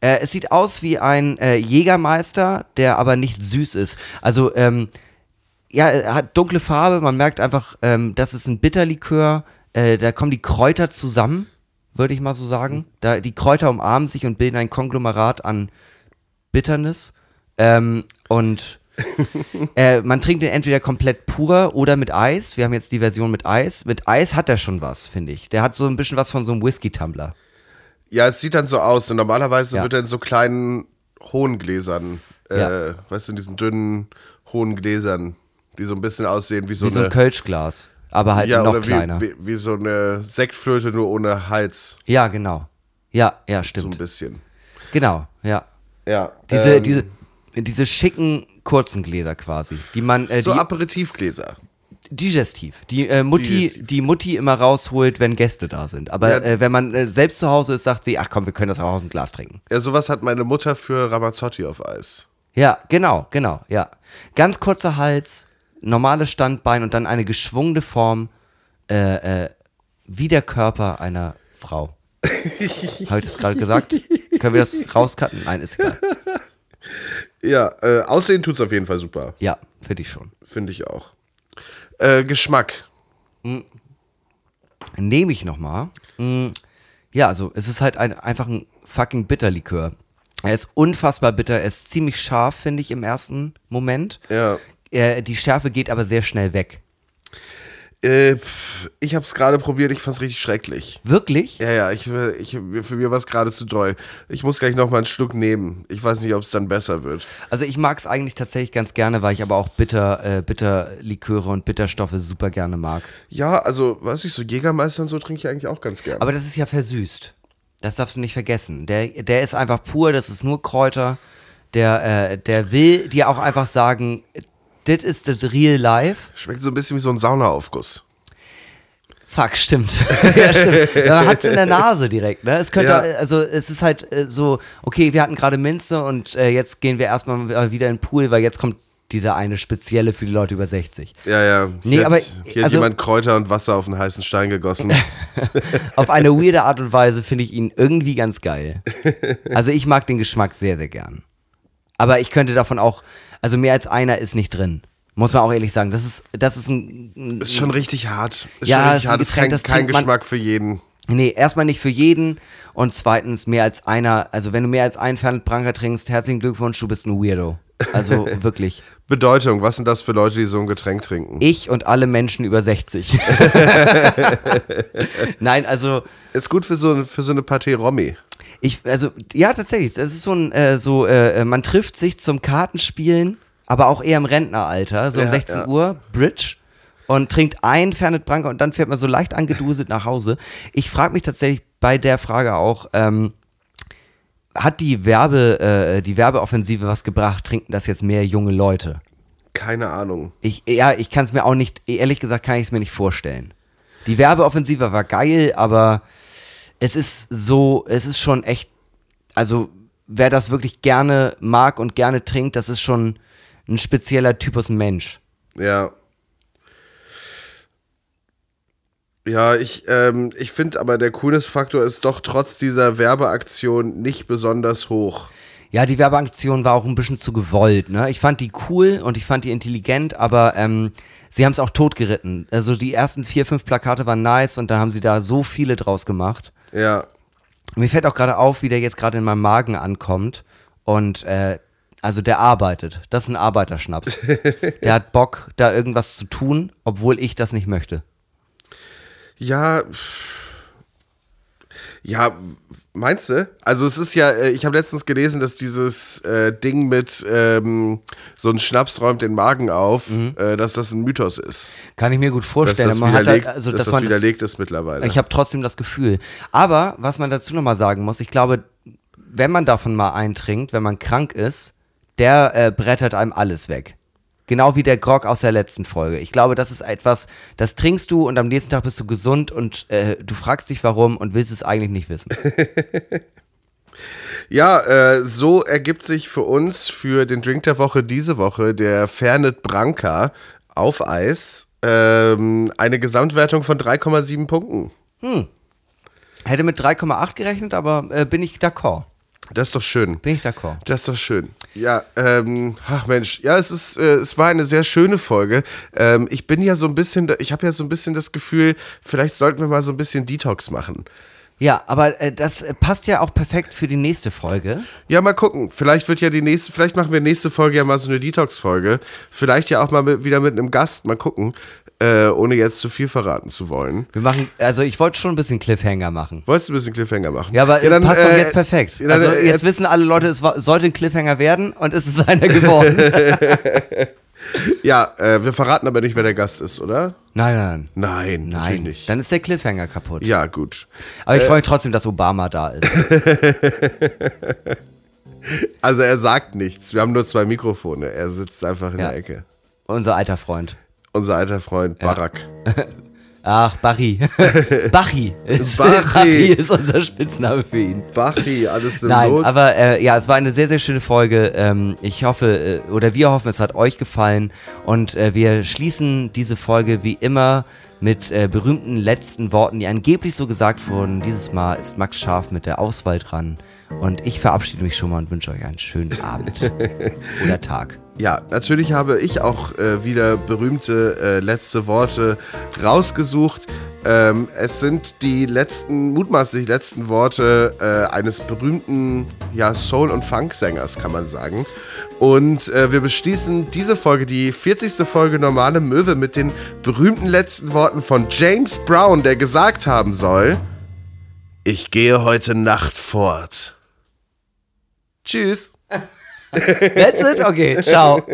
Speaker 2: Äh, es sieht aus wie ein äh, Jägermeister, der aber nicht süß ist. Also, ähm, ja, er hat dunkle Farbe, man merkt einfach, ähm, das ist ein Bitterlikör. Äh, da kommen die Kräuter zusammen, würde ich mal so sagen. Da, die Kräuter umarmen sich und bilden ein Konglomerat an Bitternis. Ähm, und äh, man trinkt den entweder komplett pur oder mit Eis. Wir haben jetzt die Version mit Eis. Mit Eis hat er schon was, finde ich. Der hat so ein bisschen was von so einem Whisky-Tumbler.
Speaker 3: Ja, es sieht dann so aus. Und normalerweise
Speaker 2: Ja.
Speaker 3: wird er in so kleinen hohen Gläsern, äh,
Speaker 2: Ja.
Speaker 3: weißt du, in diesen dünnen hohen Gläsern, die so ein bisschen aussehen wie so
Speaker 2: Wie so
Speaker 3: eine.
Speaker 2: ein Kölschglas. Aber halt
Speaker 3: ja,
Speaker 2: noch
Speaker 3: oder
Speaker 2: kleiner.
Speaker 3: Wie, wie, so eine Sektflöte, nur ohne Hals.
Speaker 2: Ja, genau. Ja, ja,
Speaker 3: So ein
Speaker 2: stimmt.
Speaker 3: bisschen.
Speaker 2: Genau, ja.
Speaker 3: Ja.
Speaker 2: Diese,
Speaker 3: ähm,
Speaker 2: diese, diese schicken kurzen Gläser quasi, die man, äh,
Speaker 3: so
Speaker 2: die,
Speaker 3: Aperitivgläser.
Speaker 2: digestiv, die äh, Mutti,
Speaker 3: Digestiv.
Speaker 2: die Mutti immer rausholt, wenn Gäste da sind. Aber
Speaker 3: Ja.
Speaker 2: äh, wenn man äh, selbst zu Hause ist, sagt sie, ach komm, wir können das auch aus dem Glas trinken.
Speaker 3: Ja, sowas hat meine Mutter für Ramazzotti auf Eis.
Speaker 2: Ja, genau, genau, ja. Ganz kurzer Hals, normales Standbein und dann eine geschwungene Form, äh, äh, wie der Körper einer Frau. Habe ich das gerade gesagt? Können wir das rauscutten? Nein, ist egal.
Speaker 3: Ja, äh, Aussehen tut's auf jeden Fall super.
Speaker 2: Ja, finde ich schon.
Speaker 3: Finde ich auch. Äh, Geschmack.
Speaker 2: Nehme ich nochmal. Ja, also es ist halt ein, einfach ein fucking Bitterlikör. Er ist unfassbar bitter, er ist ziemlich scharf, finde ich, im ersten Moment.
Speaker 3: Ja.
Speaker 2: Äh, die Schärfe geht aber sehr schnell weg.
Speaker 3: Äh, ich habe es gerade probiert, ich fand es richtig schrecklich.
Speaker 2: Wirklich?
Speaker 3: Ja, ja, ich, ich, für mir war es gerade zu doll. Ich muss gleich noch mal einen Schluck nehmen. Ich weiß nicht, ob es dann besser wird.
Speaker 2: Also ich mag es eigentlich tatsächlich ganz gerne, weil ich aber auch bitter, äh, Bitterliköre und Bitterstoffe super gerne mag.
Speaker 3: Ja, also, weiß ich, so Jägermeister und so trinke ich eigentlich auch ganz gerne.
Speaker 2: Aber das ist ja versüßt. Das darfst du nicht vergessen. Der, der ist einfach pur, das ist nur Kräuter. Der, äh, der will dir auch einfach sagen, das ist das real life.
Speaker 3: Schmeckt so ein bisschen wie so ein Saunaaufguss.
Speaker 2: Fuck, stimmt. ja, stimmt. Man hat es in der Nase direkt, ne? Es könnte,
Speaker 3: Ja.
Speaker 2: also es ist halt äh, so, okay, wir hatten gerade Minze und äh, jetzt gehen wir erstmal wieder in den Pool, weil jetzt kommt dieser eine spezielle für die Leute über 60.
Speaker 3: Ja, ja.
Speaker 2: Nee,
Speaker 3: hier
Speaker 2: aber,
Speaker 3: hat, hier hat
Speaker 2: also-
Speaker 3: jemand Kräuter und Wasser auf einen heißen Stein gegossen.
Speaker 2: Auf eine weirde Art und Weise finde ich ihn irgendwie ganz geil. Also ich mag den Geschmack sehr, sehr gern. Aber ich könnte davon auch, also mehr als einer ist nicht drin. Muss man auch ehrlich sagen. Das ist, das ist ein. ein
Speaker 3: ist schon richtig hart. Ist
Speaker 2: Ja,
Speaker 3: schon
Speaker 2: es
Speaker 3: richtig
Speaker 2: ist
Speaker 3: hart. Ist
Speaker 2: Getränk,
Speaker 3: kein,
Speaker 2: das
Speaker 3: kein
Speaker 2: man-
Speaker 3: Geschmack für jeden.
Speaker 2: Nee, erstmal nicht für jeden und zweitens mehr als einer, also wenn du mehr als einen Fernet Branca trinkst, herzlichen Glückwunsch, du bist ein Weirdo. Also wirklich.
Speaker 3: Bedeutung, was sind das für Leute, die so ein Getränk trinken?
Speaker 2: Ich und alle Menschen über 60. Nein, also
Speaker 3: Ist gut für so, für so eine Partie Romy.
Speaker 2: Ich, also ja tatsächlich, das ist so ein, äh, so, äh, man trifft sich zum Kartenspielen, aber auch eher im Rentneralter, so um
Speaker 3: Ja,
Speaker 2: 16
Speaker 3: ja.
Speaker 2: Uhr, Bridge. Und trinkt ein Fernet Branca und dann fährt man so leicht angeduselt nach Hause. Ich frage mich tatsächlich bei der Frage auch, ähm, hat die Werbe, äh, die Werbeoffensive was gebracht? Trinken das jetzt mehr junge Leute?
Speaker 3: Keine Ahnung.
Speaker 2: Ich, ja, ich kann es mir auch nicht, ehrlich gesagt, kann ich es mir nicht vorstellen. Die Werbeoffensive war geil, aber es ist so, es ist schon echt, also wer das wirklich gerne mag und gerne trinkt, das ist schon ein spezieller Typus Mensch.
Speaker 3: Ja. Ja, ich, ähm, ich finde aber der Coolness-Faktor ist doch trotz dieser Werbeaktion nicht besonders hoch.
Speaker 2: Ja, die Werbeaktion war auch ein bisschen zu gewollt, ne? Ich fand die cool und ich fand die intelligent, aber ähm, sie haben es auch totgeritten. Also die ersten vier, fünf Plakate waren nice und dann haben sie da so viele draus gemacht.
Speaker 3: Ja.
Speaker 2: Mir fällt auch gerade auf, wie der jetzt gerade in meinem Magen ankommt. Und äh, also der arbeitet. Das ist ein Arbeiterschnaps. der hat Bock, da irgendwas zu tun, obwohl ich das nicht möchte.
Speaker 3: Ja. pff. Ja, meinst du? Also es ist ja, äh, ich habe letztens gelesen, dass dieses äh, Ding mit ähm, so ein Schnaps räumt den Magen auf, äh, dass das ein Mythos ist.
Speaker 2: Kann ich mir gut
Speaker 3: Dass
Speaker 2: vorstellen.
Speaker 3: das
Speaker 2: Man hat
Speaker 3: widerlegt,
Speaker 2: halt, also,
Speaker 3: dass
Speaker 2: dass
Speaker 3: das
Speaker 2: man das,
Speaker 3: widerlegt ist mittlerweile.
Speaker 2: ich habe trotzdem das Gefühl. Aber was man dazu nochmal sagen muss, ich glaube, wenn man davon mal eintrinkt, wenn man krank ist, der äh, brettert einem alles weg. Genau wie der Grog aus der letzten Folge. Ich glaube, das ist etwas, das trinkst du und am nächsten Tag bist du gesund und äh, du fragst dich warum und willst es eigentlich nicht wissen.
Speaker 3: Ja, äh, so ergibt sich für uns für den Drink der Woche diese Woche der Fernet Branca auf Eis ähm, eine Gesamtwertung von 3,7 Punkten.
Speaker 2: Hätte mit 3,8 gerechnet, aber äh, bin ich d'accord.
Speaker 3: Das ist doch schön.
Speaker 2: Bin ich d'accord.
Speaker 3: Das ist doch schön. Ja, ähm, ach Mensch, ja, es ist, äh, es war eine sehr schöne Folge. Ähm, ich bin ja so ein bisschen, ich habe ja so ein bisschen das Gefühl, vielleicht sollten wir mal so ein bisschen Detox machen.
Speaker 2: Ja, aber äh, das äh, passt ja auch perfekt für die nächste Folge.
Speaker 3: Ja, mal gucken. Vielleicht wird ja die nächste, vielleicht machen wir nächste Folge ja mal so eine Detox-Folge. Vielleicht ja auch mal mit, wieder mit einem Gast. Mal gucken, äh, ohne jetzt zu viel verraten zu wollen.
Speaker 2: Wir machen, also ich wollte schon ein bisschen Cliffhanger machen.
Speaker 3: Wolltest du ein bisschen Cliffhanger machen?
Speaker 2: Ja, aber äh, passt doch jetzt perfekt.
Speaker 3: dann,
Speaker 2: also
Speaker 3: äh,
Speaker 2: jetzt wissen alle Leute, es war, sollte ein Cliffhanger werden und es ist einer geworden.
Speaker 3: ja, äh, wir verraten aber nicht, wer der Gast ist, oder?
Speaker 2: nein, nein,
Speaker 3: Nein,
Speaker 2: nein.
Speaker 3: nicht.
Speaker 2: Dann ist der Cliffhanger kaputt.
Speaker 3: Ja, gut.
Speaker 2: Aber ich freue mich trotzdem, dass Obama da ist.
Speaker 3: Also er sagt nichts. Wir haben nur zwei Mikrofone. Er sitzt einfach in
Speaker 2: Ja.
Speaker 3: der Ecke.
Speaker 2: Unser alter Freund.
Speaker 3: Unser alter Freund Barack.
Speaker 2: Ach, Barry. Bachi.
Speaker 3: Bachi.
Speaker 2: ist unser Spitzname für ihn.
Speaker 3: Bachi, alles im
Speaker 2: Nein,
Speaker 3: Lot.
Speaker 2: aber äh, ja, es war eine sehr, sehr schöne Folge. Ähm, ich hoffe, äh, oder wir hoffen, es hat euch gefallen. Und äh, wir schließen diese Folge wie immer mit äh, berühmten letzten Worten, die angeblich so gesagt wurden. Dieses Mal ist Max Scharf mit der Auswahl dran. Und ich verabschiede mich schon mal und wünsche euch einen schönen Abend oder Tag.
Speaker 3: Ja, natürlich habe ich auch äh, wieder berühmte äh, letzte Worte rausgesucht. Ähm, es sind die letzten, mutmaßlich letzten Worte äh, eines berühmten ja, Soul- und Funk-Sängers, kann man sagen. Und äh, wir beschließen diese Folge, die 40. Folge Normale Möwe, mit den berühmten letzten Worten von James Brown, der gesagt haben soll: Ich gehe heute Nacht fort. Tschüss.
Speaker 2: That's it? Okay, ciao.